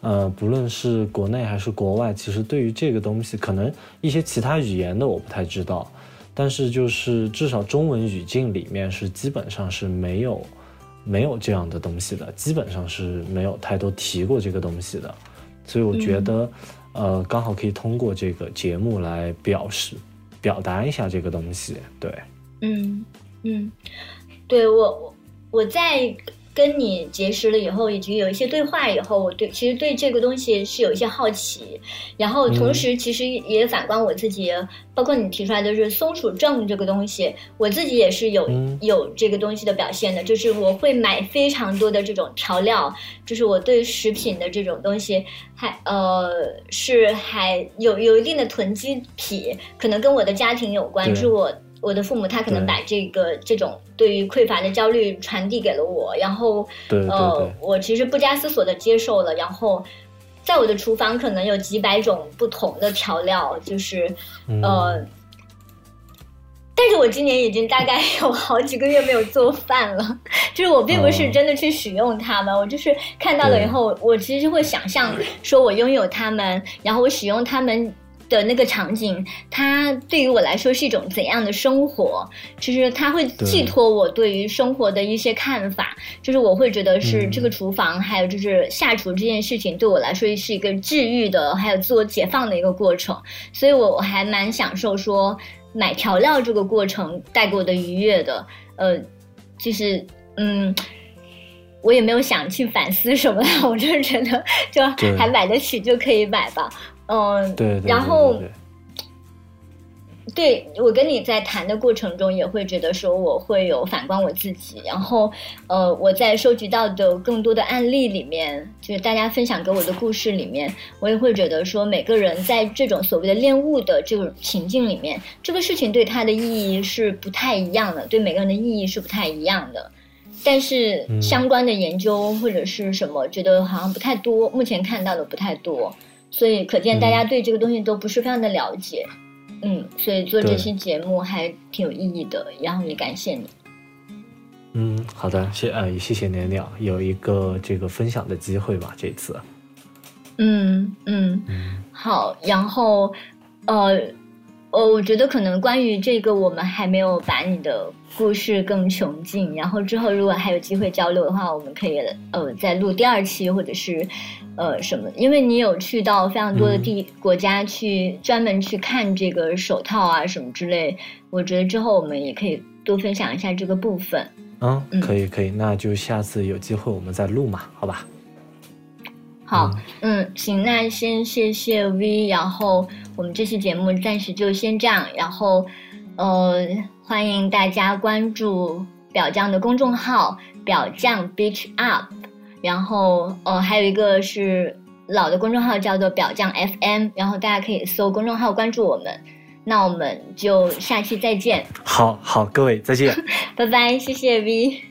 呃，不论是国内还是国外，其实对于这个东西，可能一些其他语言的我不太知道，但是就是至少中文语境里面是基本上是没有没有这样的东西的，基本上是没有太多提过这个东西的，所以我觉得，呃，刚好可以通过这个节目来表示表达一下这个东西。对，嗯嗯，对我我我在。跟你结识了以后，以及有一些对话以后，我对其实对这个东西是有一些好奇，然后同时其实也反观我自己，包括你提出来的是松鼠症这个东西，我自己也是有有这个东西的表现的，就是我会买非常多的这种调料，就是我对食品的这种东西还呃是还有有一定的囤积癖，可能跟我的家庭有关，就是我。我的父母他可能把这个这种对于匮乏的焦虑传递给了我，然后呃，我其实不加思索的接受了，然后在我的厨房可能有几百种不同的调料，就是呃，但是我今年已经大概有好几个月没有做饭了，就是我并不是真的去使用它们，我就是看到了以后，我其实会想象说我拥有它们，然后我使用它们。的那个场景，它对于我来说是一种怎样的生活？就是它会寄托我对于生活的一些看法。就是我会觉得是这个厨房，还有就是下厨这件事情，对我来说是一个治愈的，还有自我解放的一个过程。所以我我还蛮享受说买调料这个过程带给我的愉悦的。呃，就是嗯。我也没有想去反思什么，我就是觉得就还买得起就可以买吧，嗯，对，然后，对我跟你在谈的过程中，也会觉得说我会有反观我自己，然后呃，我在收集到的更多的案例里面，就是大家分享给我的故事里面，我也会觉得说每个人在这种所谓的恋物的这种情境里面，这个事情对他的意义是不太一样的，对每个人的意义是不太一样的。但是相关的研究或者是什么，觉得好像不太多，目前看到的不太多，所以可见大家对这个东西都不是非常的了解，嗯，所以做这期节目还挺有意义的，然后也感谢你。嗯，好的，谢呃谢谢鸟鸟，有一个这个分享的机会吧，这次。嗯嗯，好，然后呃。呃，我觉得可能关于这个，我们还没有把你的故事更穷尽。然后之后如果还有机会交流的话，我们可以呃再录第二期，或者是呃什么？因为你有去到非常多的地国家去专门去看这个手套啊什么之类。我觉得之后我们也可以多分享一下这个部分。嗯，可以可以，那就下次有机会我们再录嘛，好吧？好，嗯，行，那先谢谢 V，然后我们这期节目暂时就先这样，然后，呃，欢迎大家关注表匠的公众号“表匠 Beach Up”，然后，呃，还有一个是老的公众号叫做“表匠 FM”，然后大家可以搜公众号关注我们，那我们就下期再见。好好，各位再见，拜拜，谢谢 V。